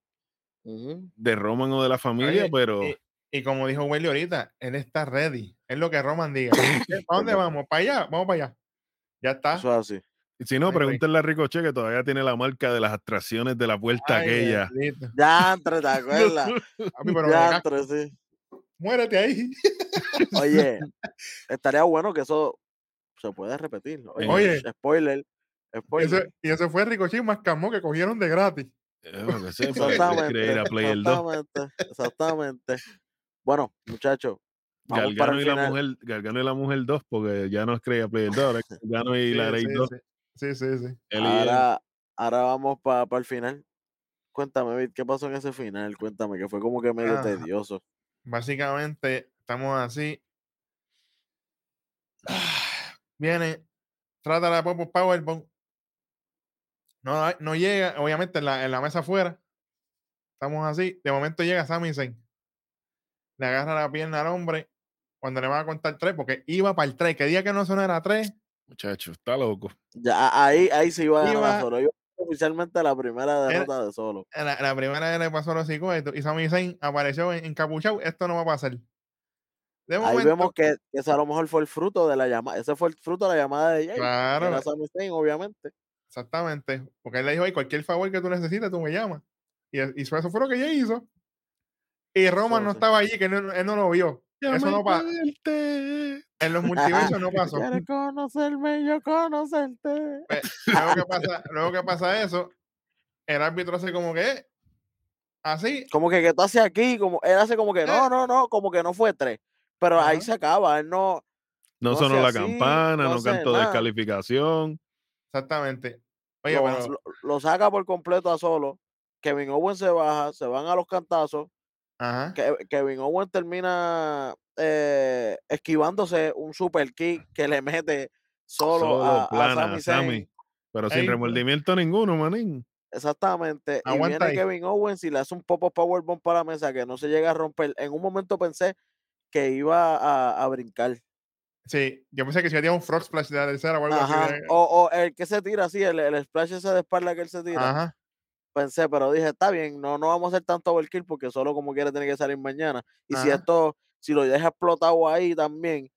Ujú. de Roman o de la familia, Oye, pero Y, y como dijo Welly ahorita, él está ready. Es lo que Roman diga. ¿Para dónde vamos? ¿Para allá? Vamos para allá. Ya está. Eso es así. si no, pregúntenle a Ricochet que todavía tiene la marca de las atracciones de la puerta Ay, aquella. Ya entre, ¿te acuerdas? Ya entre, sí. muérete ahí. Oye, estaría bueno que eso se pueda repetir. Oye, Oye. spoiler. Y Spoiler. ese, y ese fue Ricochet más camó que cogieron de gratis. Eh, Exactamente. quiere ir a Play el 2. Exactamente. Exactamente. Bueno, muchachos. El y, la final. mujer, Gargano y la mujer 2, porque ya no es Creía Play el 2, ahora es Gargano y la sí, Rey 2. sí, sí, sí, sí. Él. Ahora, ahora vamos para el final. Cuéntame, Vic, ¿qué pasó en ese final? Cuéntame, que fue como que medio Ah. tedioso. Básicamente, estamos así. Viene, trata la Popo Powerbomb. No, no llega, obviamente en la, en la mesa afuera. Estamos así. De momento llega Sami Zayn. Le agarra la pierna al hombre cuando le van a contar tres, porque iba para el tres. Que día que no sonara tres, Muchacho, está loco. Ya, ahí, ahí se iba a ganar Iba- solo. Iba oficialmente la primera Era- derrota de solo. la, la primera vez le pasó a los psicópatas y Sami Zayn apareció en- encapuchado. Esto no va a pasar. De Ahí vemos que que eso a lo mejor fue el fruto de la llamada. Ese fue el fruto de la llamada de Jay. claro, Era Sami Zayn, obviamente. Exactamente. Porque él le dijo, "Ay, cualquier favor que tú necesites, tú me llamas. Y, y eso eso fue lo que ella hizo. Y Roman no estaba allí, que no- él no lo vio. Eso no pasa. verte. En los multiversos no pasó. Quieres conocerme, yo conocerte. Luego que pasa, luego que pasa eso, el árbitro hace como que "Eh, así. Como que, que tú haces aquí, como él hace como que Eh. no, no, no, como que no fue tres. Pero ahí se acaba, él no. No, No sonó la así, campana, no cantó nada. descalificación. Exactamente. Oye, lo, lo- lo saca por completo a solo. Kevin Owens se baja, se van a los cantazos. Ajá. Ke- Kevin Owens termina eh, esquivándose un super kick que le mete solo, Solo, a, plana, a. Sami. Pero sin Ey, remordimiento ninguno, manín. Exactamente. Y viene ahí. Kevin Owens y le hace un pop-up powerbomb para la mesa que no se llega a romper. En un momento pensé que iba a, a brincar. Sí, yo pensé que si había un frog splash de la tercera o algo Ajá. así. de- O, o el que se tira así, el, el splash ese de espalda que él se tira. Ajá. Pensé, pero dije, está bien, no, no vamos a hacer tanto overkill porque solo como quiere tiene que salir mañana. Y si esto, si lo deja explotado ahí también,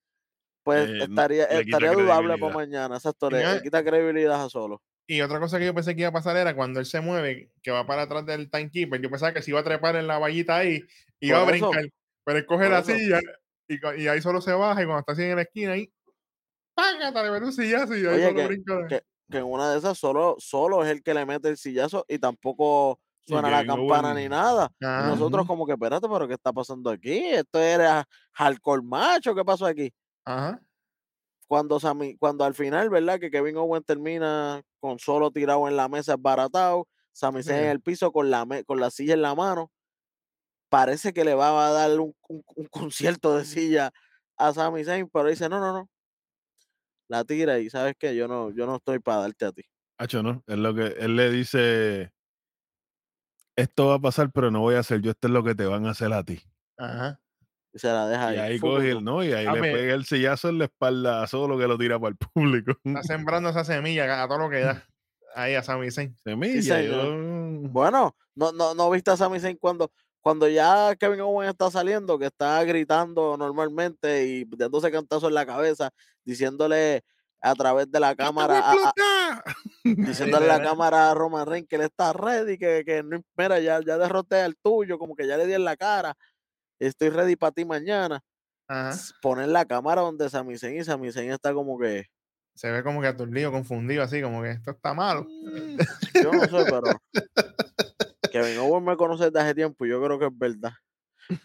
pues Eh, estaría, estaría dudable para mañana. Exacto, le, quita credibilidad a solo. Y otra cosa que yo pensé que iba a pasar era cuando él se mueve, que va para atrás del timekeeper. Yo pensaba que se iba a trepar en la vallita ahí y iba a eso, brincar. Pero él coge por la eso. silla y, ahí solo se baja y cuando está así en la esquina ahí, ¡págata! Le un sillazo y ahí Oye, solo que- brinca. de- que- que en una de esas solo, solo es el que le mete el sillazo y tampoco suena la campana ni nada. Nosotros como que, espérate, pero ¿qué está pasando aquí? Esto era hardcore macho, ¿qué pasó aquí? Ajá. Cuando, Sami- cuando al final, ¿verdad? Que Kevin Owens termina con solo tirado en la mesa, esbaratado, Sami Zayn en el piso con la, con la silla en la mano. Parece que le va a dar un, un- un concierto de silla a Sami Zayn, pero dice, no, no, no. La tira y sabes que yo no, yo no estoy para darte a ti. Hacho, ¿no? Es lo que él le dice. Esto va a pasar, pero no voy a hacer yo. Esto es lo que te van a hacer a ti. Ajá. Y se la deja Y ahí. ahí coge el, no, y ahí A le ver. pega el sillazo en la espalda a solo que lo tira para el público. Está sembrando esa semilla a todo lo que da. Ahí a Sami Zayn. Semilla. yo- Bueno, no, no, no viste a Sami Zayn cuando, cuando ya Kevin Owens está saliendo, que está gritando normalmente y dándose cantazos en la cabeza, diciéndole a través de la ¡Esto va a cámara, a- a- diciéndole a la cámara a Roman Reigns que él está ready, que, que no, mira, ya, ya derroté al tuyo, como que ya le di en la cara, estoy ready para ti mañana. Ajá. Poner la cámara donde Sami Zayn y Sami Zayn está como que, Se ve como que aturdido, confundido, así como que esto está malo. Mm, yo no sé, pero Kevin Owens me conoce desde hace tiempo y yo creo que es verdad.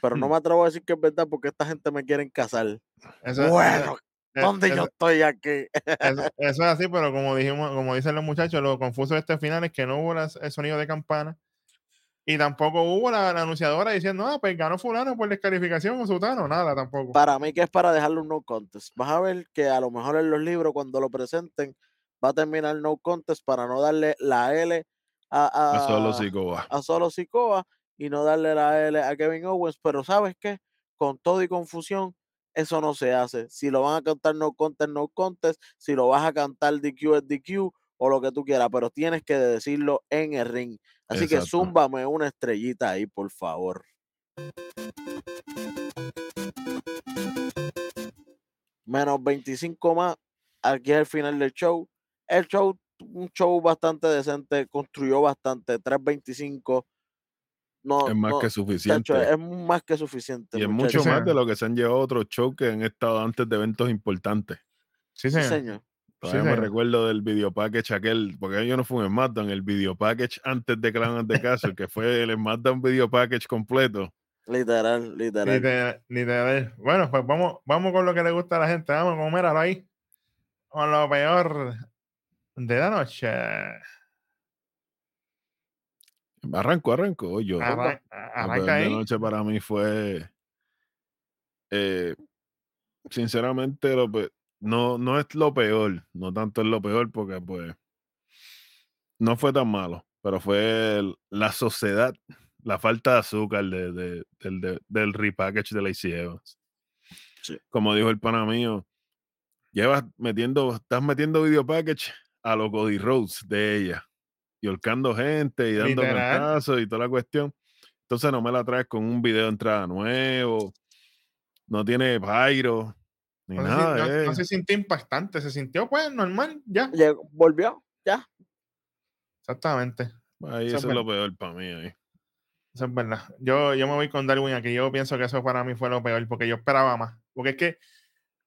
Pero no me atrevo a decir que es verdad porque esta gente me quiere casar. Eso, Bueno, eso- ¿dónde eso- yo estoy aquí? eso- es así, pero como dijimos, como dicen los muchachos, lo confuso de este final es que no hubo las- el sonido de campana y tampoco hubo la, la anunciadora diciendo, ah, pues ganó fulano por descalificación o sutano, nada tampoco. Para mí que es para dejarlo un no contest. Vas a ver que a lo mejor en los libros cuando lo presenten va a terminar no contest para no darle la L a, a, a solo Sikoa. a Solo Sikoa y no darle la L a Kevin Owens. Pero ¿sabes qué? Con todo y confusión, eso no se hace. Si lo van a cantar no contest, no contest. Si lo vas a cantar DQ es DQ o lo que tú quieras, pero tienes que decirlo en el ring. Así que Exacto. zúmbame una estrellita ahí, por favor. Menos 25 más. Aquí es el final del show. El show, un show bastante decente, construyó bastante. 325. No, Es más no, que suficiente. es más que suficiente. y es mucho Sí, más señor. de lo que se han llevado otros shows que han estado antes de eventos importantes. Sí, Sí, señor. señor. Todavía me señor. recuerdo del video package aquel, porque yo no fui en SmackDown, el video package antes de Clan de Castle, que fue el SmackDown video package completo. Literal, literal. Literal, literal. Bueno, pues vamos, vamos con lo que le gusta a la gente. Vamos, como míralo ahí. Con lo peor de la noche. Arranco, arranco. Yo, Arran- arranca de ahí. noche para mí fue, eh, sinceramente, lo no, no es lo peor, no tanto es lo peor porque pues no fue tan malo, pero fue el- la sociedad, la falta de azúcar de, de- del, de- del repackage de Lacey Evans. Sí. Como dijo el pana mío, llevas metiendo, estás metiendo video package a los Cody Rhodes de ella, y holcando gente y dando cantazos y toda la cuestión. Entonces no me la traes con un video de entrada nuevo, no tiene pyro, ni No, se nada. sin- no- no se sintió impactante, se sintió pues normal, ya. Llegó- volvió, ya. Exactamente. Ahí eso eso, es es lo peor para mí. Ahí. Eso es verdad. Yo, yo me voy con Darwin aquí. Yo pienso que eso para mí fue lo peor, porque yo esperaba más. Porque es que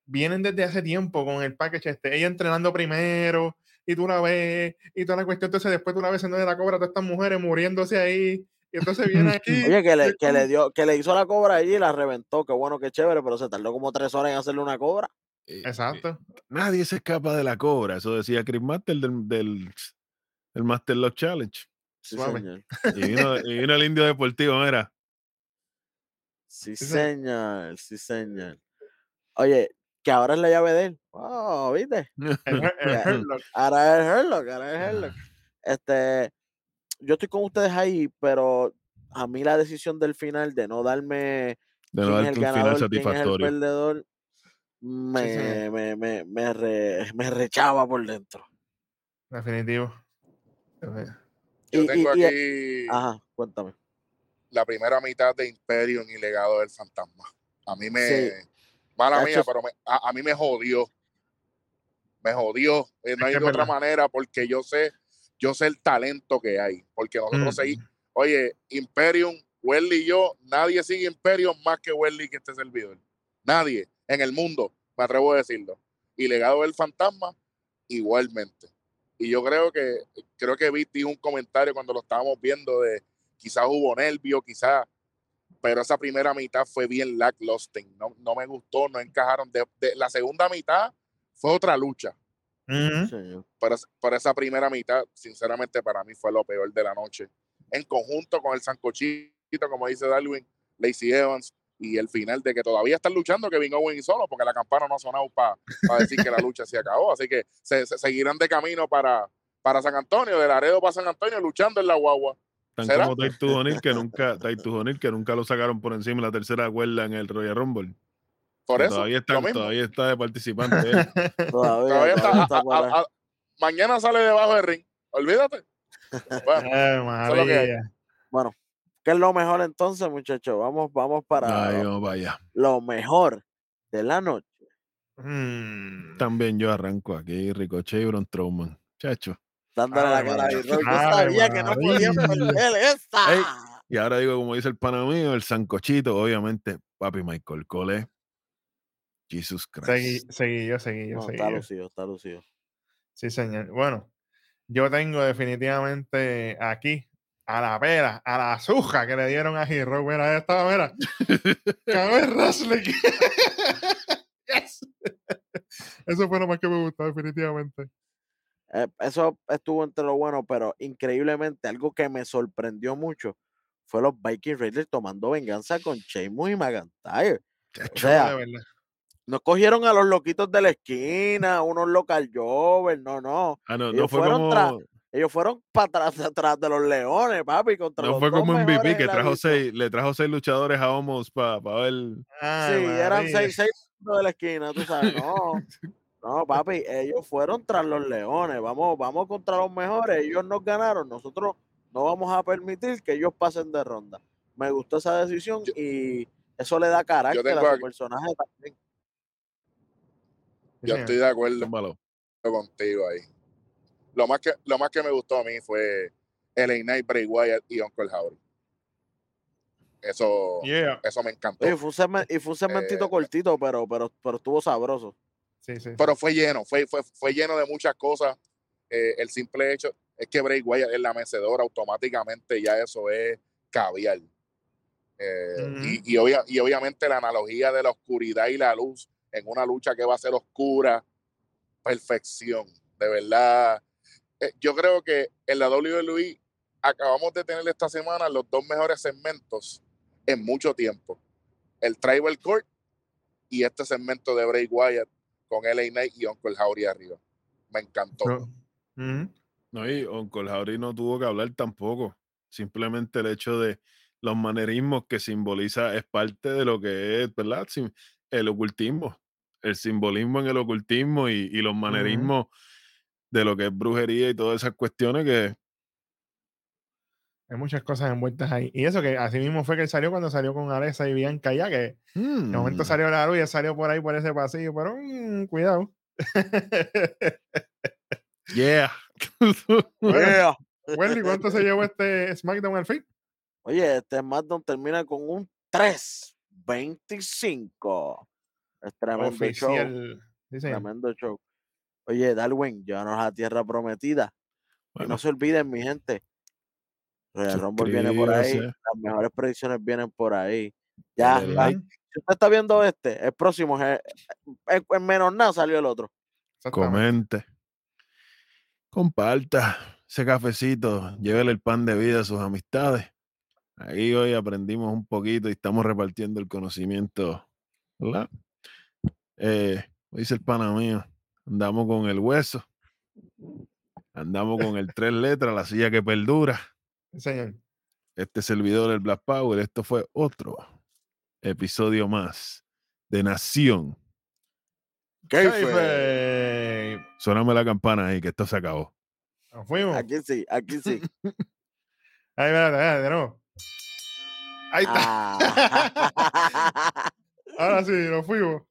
vienen desde hace tiempo con el package este. Ella entrenando primero, y tú la ves, y toda la cuestión. Entonces, después tú la ves en donde la cobra, todas estas mujeres muriéndose ahí. Y entonces viene aquí. Oye, que le, que le dio, que le hizo la cobra allí y la reventó. Qué bueno, qué chévere, pero se tardó como tres horas en hacerle una cobra. Eh, eh, Exacto. nadie se escapa de la cobra. Eso decía Chris Master del, del, del Master Lock Challenge. Sí, Suave. señor. Y vino, y vino el indio deportivo, mira. Sí, Sí, se- señor. Sí, señor. Oye, que ahora es la llave de él. Oh, ¿viste? El, el. Ahora es Herlock, ahora es Herlock. Este, yo estoy con ustedes ahí, pero a mí la decisión del final de no darme De no quién es darte el un final ganador, quién es el satisfactorio. perdedor, me, me, me, me, re- me rechaba por dentro. Definitivo. Yo Y- tengo y- y- aquí Ajá, cuéntame. la primera mitad de Imperium y Legado del Fantasma. A mí me. Sí. Mala mía, pero me- a, a mí me jodió. Me jodió. Eh, no hay de otra manera porque yo sé, yo sé el talento que hay. Porque nosotros Mm. seguimos. Oye, Imperium, Welly y yo, nadie sigue Imperium más que Welly que este servidor. Nadie en el mundo, me atrevo a decirlo. Y Legado del Fantasma, igualmente. Y yo creo que, creo que vi dijo un comentario cuando lo estábamos viendo de quizás hubo nervio, quizás, pero esa primera mitad fue bien lackluster. No, no me gustó, no encajaron. De, de- la segunda mitad fue otra lucha. Ujú. Señor. Pero, pero esa primera mitad, sinceramente, para mí fue lo peor de la noche. En conjunto con el Sancochito, como dice Darwin, Lacey Evans, y el final de que todavía están luchando Kevin Owens y solo, porque la campana no ha sonado para decir que la lucha se acabó. Así que se, se seguirán de camino para, para San Antonio, de Laredo para San Antonio, luchando en la guagua. Tan ¿Será? como Titus O'Neil que nunca, que nunca lo sacaron por encima de la tercera cuerda en el Royal Rumble. Por eso, todavía está, todavía está de participante. él. Todavía, Todavía está- a- a- a- mañana sale debajo del ring. Olvídate. Bueno, Ay, es lo que hay. María. Bueno, ¿Qué es lo mejor entonces, muchachos? Vamos, vamos para Ay, lo, mejor de la noche. Mm. También yo arranco aquí, Ricochet y Braun Strowman. Chacho. Dándole la Ave cara a María. B-Roy. Yo Ave sabía que no podían María. perder esa. Ey. Y ahora digo, como dice el pana mío, el sancochito, obviamente, papi Michael Cole. Jesus Seguí, Christ. seguí yo, seguí yo, No, seguí está yo. lucido, está lucido. Sí, señor. Bueno, yo tengo definitivamente aquí a la pera, a la azuja que le dieron a Hero. Mira, esta, mira. Cabe wrestling. Yes. Eso fue lo más que me gustó, definitivamente. Eh, eso estuvo entre lo bueno, pero increíblemente algo que me sorprendió mucho fue los Viking Raiders tomando venganza con Sheamus y McIntyre. O sea, de verdad. no cogieron a los loquitos de la esquina, unos local jovers, no, no. Ah, no, no ellos fue fueron como, tras- Ellos fueron para atrás, atrás de los leones, papi, contra no los fue como mejores MVP que trajo seis, le trajo seis luchadores a Homos para ver. Ay, Sí, eran María. seis, seis de la esquina, tú sabes, no. No, papi, ellos fueron tras los leones. Vamos, vamos contra los mejores. Ellos nos ganaron. Nosotros no vamos a permitir que ellos pasen de ronda. Me gustó esa decisión Yo- y eso le da carácter tengo a su aquí- personaje también. Yo estoy de acuerdo Tómalo. contigo ahí. Lo más que, lo más que me gustó a mí fue LA Knight, Bray Wyatt y Uncle Howdy. Eso, Yeah. eso me encantó. Oye, fue un segmen- y fue un segmentito Eh, cortito, pero, pero, pero estuvo sabroso. Sí, sí. sí. Pero fue lleno, fue, fue, fue lleno de muchas cosas. Eh, el simple hecho es que Bray Wyatt es la mecedora, automáticamente ya eso es caviar. Eh, Ujú. y, y obvia- y obviamente la analogía de la oscuridad y la luz en una lucha que va a ser oscura, perfección, de verdad. Eh, yo creo que en la WWE acabamos de tener esta semana los dos mejores segmentos en mucho tiempo. El Tribal Court y este segmento de Bray Wyatt con LA Knight y Uncle Howdy arriba. Me encantó. No. Ujú. No, y Uncle Howdy no tuvo que hablar tampoco. Simplemente el hecho de los manerismos que simboliza es parte de lo que es, ¿verdad? Sim- El ocultismo. El simbolismo en el ocultismo y, y los manerismos de lo que es brujería y todas esas cuestiones que Hay muchas cosas envueltas ahí. Y eso que así mismo fue que él salió cuando salió con Alexa y Bianca ya, que de momento mm, salió la luz y salió por ahí por ese pasillo, pero mm, cuidado. Yeah. Yeah. Wendy, ¿cuánto se llevó este SmackDown al fin? Oye, este SmackDown termina con un 3-25. Es tremendo show. Oficial. Sí. Tremendo show. Oye, Darwin, llévanos a tierra prometida. Y no se olviden, mi gente. Royal Rumble viene por ahí. Las mejores predicciones vienen por ahí. Ya, la- si usted está viendo este, el próximo, es- en, en menos nada salió el otro. Comente, comparta ese cafecito, llévele el pan de vida a sus amistades. Ahí hoy aprendimos un poquito y estamos repartiendo el conocimiento, ¿verdad? Eh, dice el pana mío, andamos con el hueso, andamos con el tres letras, la silla que perdura. Señor. Este servidor, el Black Power, esto fue otro episodio más de Nación. Soname la campana ahí, que esto se acabó. Nos fuimos. Aquí sí, aquí sí. Ahí, espérate, espérate, de nuevo. Ahí está. Ah. Ahora sí, nos fuimos.